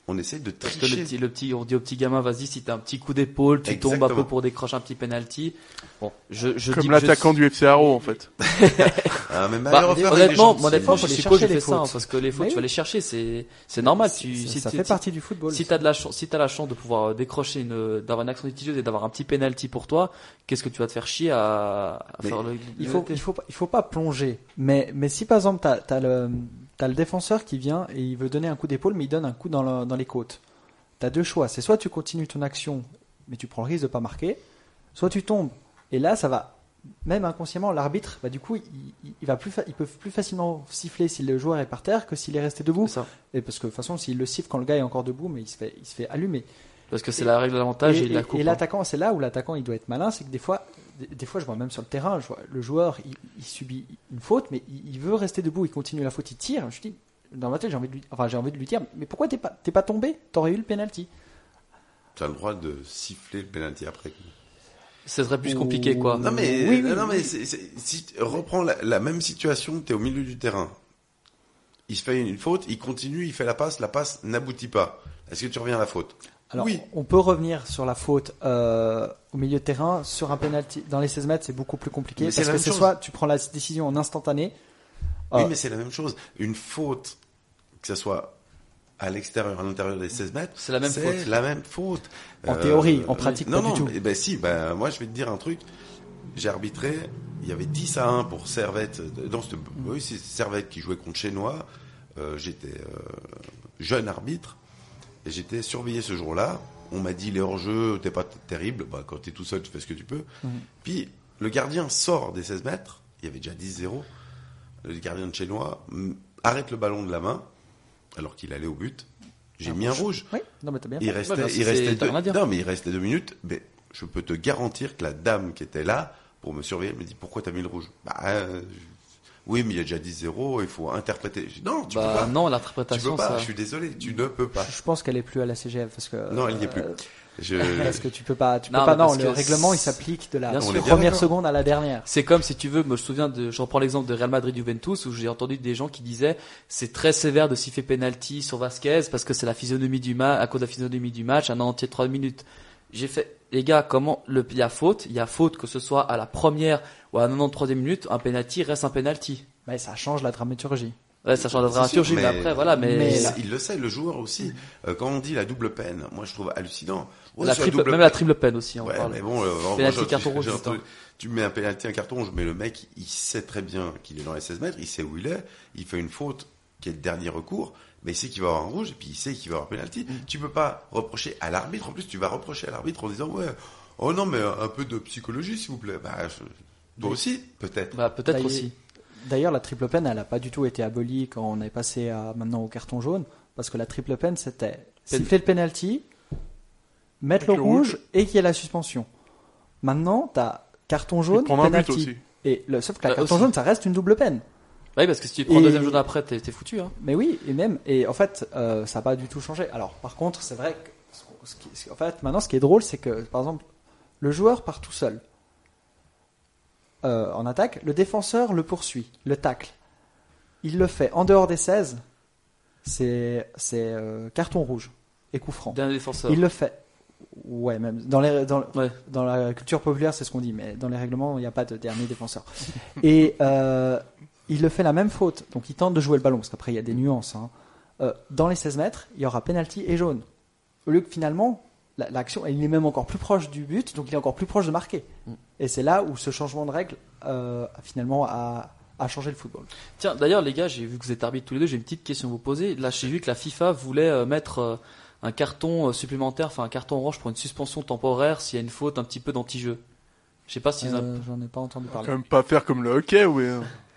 On essaye de Parce que le tricher. petit, le petit, on dit au petit gamin, vas-y, si t'as un petit coup d'épaule, tu tombes un peu pour décrocher un petit penalty. Bon, je, je Comme l'attaquant je- du FC Haro en fait. Ah, mais Bah, honnêtement, moi, honnêtement, les chercher, les ça, hein, parce que les fautes, Mais tu vas les chercher, c'est, c'est normal. Ça- Tu, ça, si ça tu- fait partie du football. Si t'as de la chance, si t'as la chance de pouvoir euh, décrocher une, d'avoir une action litigieuse et d'avoir un petit penalty pour toi, qu'est-ce que tu vas te faire chier à, faire le, il le- faut, il faut, il faut pas plonger. Mais, mais si par exemple t'as, t'as le, t'as le défenseur qui vient et il veut donner un coup d'épaule, mais il donne un coup dans, le- dans les côtes. T'as deux choix. C'est soit tu continues ton action, mais tu prends le risque de pas marquer, soit tu tombes. Et là, ça va, même inconsciemment, l'arbitre, bah, du coup, il, va plus, il peut plus facilement siffler si le joueur est par terre que s'il est resté debout. C'est ça. Et parce que de toute façon, s'il le siffle quand le gars est encore debout, mais il se fait, il se fait allumer. Parce que c'est la règle de l'avantage et, il la coupe. et hein. l'attaquant, c'est là où l'attaquant il doit être malin, c'est que des fois, des, des fois je vois même sur le terrain, je vois le joueur il, il subit une faute, mais il, il veut rester debout, il continue la faute, il tire. Je dis, dans ma tête j'ai envie de lui, enfin j'ai envie de lui dire, mais pourquoi t'es pas, t'es pas tombé? T'aurais eu le penalty. Tu as le droit de siffler le penalty après. Ce serait plus compliqué, quoi. Non mais, Oui, non, mais si reprends la, la même situation, tu es au milieu du terrain. Il se fait une faute, il continue, il fait la passe, la passe n'aboutit pas. Est-ce que tu reviens à la faute? Alors, Oui. on peut revenir sur la faute euh, au milieu de terrain, sur un penalty. Dans les 16 mètres, c'est beaucoup plus compliqué Mais c'est parce que c'est soit tu prends la décision en instantané. Oui, euh, mais c'est la même chose. Une faute, que ce soit à l'extérieur, à l'intérieur des 16 mètres, C'est la même faute. la même faute. En théorie, en pratique, non, pas non, du tout. mais- ben si, ben moi je vais te dire un truc. J'ai arbitré, il y avait 10 à 1 pour Servette. Dans cette, oui, c'est Servette qui jouait contre Chenois. Euh, j'étais euh, jeune arbitre et j'étais surveillé ce jour-là. On m'a dit les hors-jeux, t'es pas terrible. Bah, quand t'es tout seul, tu fais ce que tu peux. Puis le gardien sort des 16 mètres. Il y avait déjà 10-0. Le gardien de Chenois mm, arrête le ballon de la main alors qu'il allait au but. J'ai mis un rouge. Oui, non mais t'as bien. Il fait. restait, bah, il restait deux, non, mais il restait deux minutes. Mais je peux te garantir que la dame qui était là pour me surveiller me dit pourquoi t'as mis le rouge? Bah, euh, oui, mais il y a déjà 10-0, il faut interpréter. Non, tu Bah, peux pas. non, tu l'interprétation, peux pas. ça. Je suis désolé, tu ne peux pas. Je pense qu'elle est plus à la CGF parce que. Non, elle n'y est plus. euh, Je... Parce que tu peux pas, tu peux Non, pas. Non, le règlement il s'applique de la première seconde à la dernière. C'est comme si tu veux, moi je me souviens de, je reprends l'exemple de Real Madrid Juventus où j'ai entendu des gens qui disaient c'est très sévère de siffler penalty sur Vasquez parce que c'est la physionomie du match, à cause de la physionomie du match, un entier de 3 minutes. J'ai fait, les gars, comment le, il y a faute, il y a faute que ce soit à la première ou à la 93e minute, un penalty reste un penalty. Mais ça change la dramaturgie. Ouais, ça change la sûr, mais après, voilà, mais, mais il, le sait, le joueur aussi. Euh, quand on dit la double peine, moi je trouve hallucinant. La double même la triple peine aussi, on Ouais, parle. mais bon, euh, j'ai- carton rouge, tu mets un penalty, un carton rouge, mais le mec, il sait très bien qu'il est dans les 16 mètres, il sait où il est, il fait une faute qui est le dernier recours, mais il sait qu'il va avoir un rouge, et puis il sait qu'il va avoir un penalty. Mm. Tu peux pas reprocher à l'arbitre, en plus, tu vas reprocher à l'arbitre en disant, ouais, oh non, mais un peu de psychologie, s'il vous plaît. Bah, je- toi aussi, peut-être. Bah, peut-être Bah, aussi. D'ailleurs, la triple peine, elle a pas du tout été abolie quand on est passé à maintenant au carton jaune, parce que la triple peine, c'était siffler le penalty, mettre le le rouge rouge. et qu'il y ait la suspension. Maintenant, t'as carton jaune, penalty. aussi. Et le, sauf que la Bah, carton aussi. jaune, ça reste une double peine. Oui, parce que si tu prends Et- deuxième journée après, t'es foutu, hein. Mais oui, et même, et en fait, euh, ça n'a pas du tout changé. Alors, par contre, c'est vrai que, ce qui- ce- en fait, maintenant, ce qui est drôle, c'est que, par exemple, le joueur part tout seul euh, en attaque, le défenseur le poursuit, le tacle. Il le fait en dehors des 16, c'est euh, carton rouge et coup franc. Dernier défenseur. Il le fait. Ouais, même dans les dans, Ouais. dans la culture populaire, c'est ce qu'on dit, mais dans les règlements, il n'y a pas de dernier défenseur. Et euh, il le fait la même faute, donc il tente de jouer le ballon, parce qu'après il y a des nuances. hein. Dans les 16 mètres, il y aura penalty et jaune. Au lieu que finalement, la- l'action, il est même encore plus proche du but, donc il est encore plus proche de marquer. Mm. Et c'est là où ce changement de règle, euh, finalement, a, a changé le football. Tiens, d'ailleurs, les gars, j'ai vu que vous êtes arbitres tous les deux, j'ai une petite question à vous poser. Là, j'ai vu que la FIFA voulait euh, mettre euh, un carton euh, supplémentaire, enfin un carton orange pour une suspension temporaire s'il y a une faute un petit peu d'anti-jeu. Je sais pas si Euh, J'en ai pas entendu Quand parler. même pas faire comme le hockey, oui.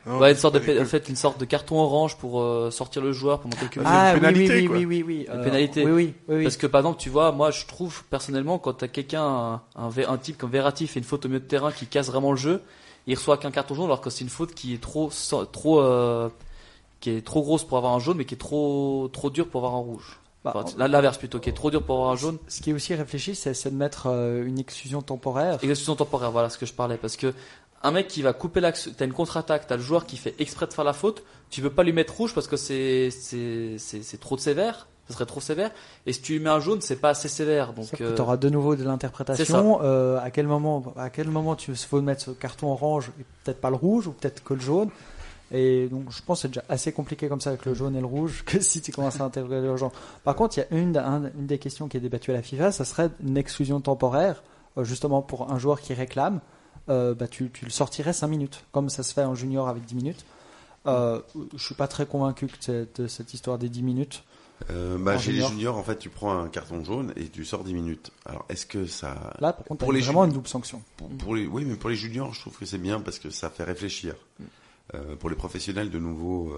Non, Ouais, une sorte de, en fait, une sorte de carton orange pour euh, sortir le joueur pendant quelques minutes. Ah une oui, pénalité, oui, oui, oui, oui, oui. Une euh, pénalité. Oui, oui, oui. oui. Parce que par exemple, tu vois, moi je trouve personnellement quand t'as quelqu'un, un, un, un type comme Verratti fait une faute au milieu de terrain qui casse vraiment le jeu, il reçoit qu'un carton jaune alors que c'est une faute qui est trop, trop, euh, qui est trop grosse pour avoir un jaune mais qui est trop, trop dure pour avoir un rouge. Bah, Enfin, L'inverse plutôt, qui est trop dur pour avoir un jaune. Ce qui est aussi réfléchi, c'est c'est de mettre euh, une exclusion temporaire. Exécution temporaire, voilà ce que je parlais. Parce que un mec qui va couper l'action, t'as une contre-attaque, t'as le joueur qui fait exprès de faire la faute, tu peux pas lui mettre rouge parce que c'est c'est trop sévère, ce serait trop sévère. Et si tu lui mets un jaune, c'est pas assez sévère. Donc que euh, tu auras de nouveau de l'interprétation. Euh, à quel moment, à quel moment tu faut mettre ce carton orange et peut-être pas le rouge ou peut-être que le jaune. Et donc je pense que c'est déjà assez compliqué comme ça avec le jaune et le rouge que si tu commences à intégrer le genre. Par contre, il y a une, un- une des questions qui est débattue à la FIFA, ça serait une exclusion temporaire, euh, justement pour un joueur qui réclame. Euh, bah, tu, tu le sortirais 5 minutes, comme ça se fait en junior avec 10 minutes. Euh, je suis pas très convaincu que cette, de cette histoire des 10 minutes. Euh, bah, chez junior. les juniors, en fait, tu prends un carton jaune et tu sors 10 minutes. Alors, est-ce que ça. Là, par contre, Pour les vraiment une double sanction. Pour, pour les, oui, mais pour les juniors, je trouve que c'est bien parce que ça fait réfléchir. euh, pour les professionnels de nouveau, euh,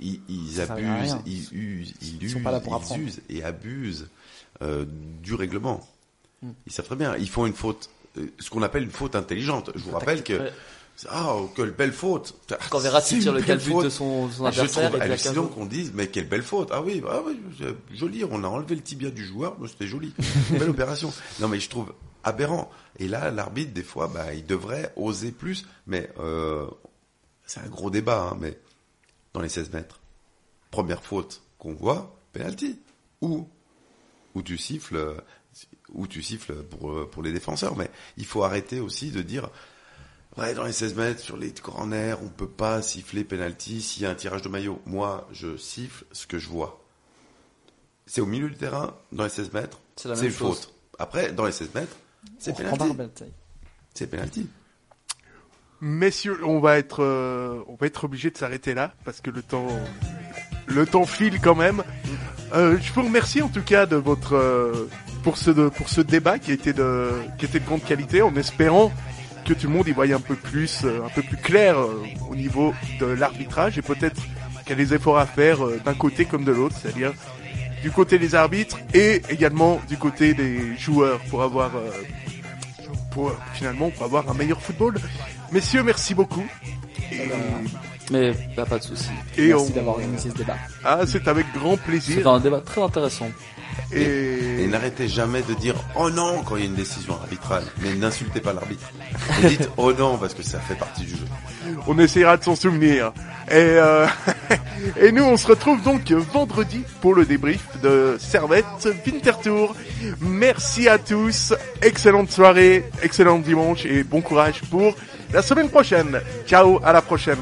ils, Ça abusent, ils usent, ils, Ils sont usent, pas là pour ils usent et abusent du règlement. Hmm. Ils savent très bien. Ils font une faute, ce qu'on appelle une faute intelligente. Je vous rappelle que ah quelle belle faute. Quand Verratti C'est tire le calbut de son, son Ah, je adversaire trouve puis la hallucinant qu'on dise mais quelle belle faute. Ah oui, ah oui, joli. On a enlevé le tibia du joueur, mais c'était joli. belle opération. Non mais je trouve aberrant. Et là, l'arbitre des fois, bah, il devrait oser plus. Mais euh, c'est un gros débat. Hein, mais dans les 16 mètres, première faute qu'on voit, penalty. Ou où tu siffles, euh, où tu siffles pour euh, pour les défenseurs. Mais il faut arrêter aussi de dire Ouais, dans les 16 mètres, sur les corners, on peut pas siffler penalty s'il y a un tirage de maillot. Moi, je siffle ce que je vois. C'est au milieu du terrain, dans les 16 mètres, C'est une chose. faute. Après, dans les 16 mètres, c'est penalty. C'est penalty. Messieurs, on va être, euh, on va être obligé de s'arrêter là parce que le temps, le temps file quand même. Euh, je vous remercie en tout cas de votre, euh, pour ce, débat qui était de, de grande qualité, en espérant que tout le monde y voyait un peu plus, euh, un peu plus clair au niveau de l'arbitrage et peut-être qu'il y a des efforts à faire d'un côté comme de l'autre, c'est-à-dire du côté des arbitres et également du côté des joueurs pour avoir, finalement pour avoir un meilleur football. Messieurs, merci beaucoup. Mais bah, pas de souci. et Merci on- d'avoir organisé ce débat. ah, c'est avec grand plaisir. un débat très intéressant. Et Et, n'arrêtez jamais de dire oh non quand il y a une décision arbitrale. Mais n'insultez pas l'arbitre. Dites oh non parce que ça fait partie du jeu. on essaiera de s'en souvenir. Et, euh, et nous, on se retrouve donc vendredi pour le débrief de Servette Winterthur. Merci à tous. Excellente soirée, excellent dimanche et bon courage pour la semaine prochaine. Ciao, à la prochaine.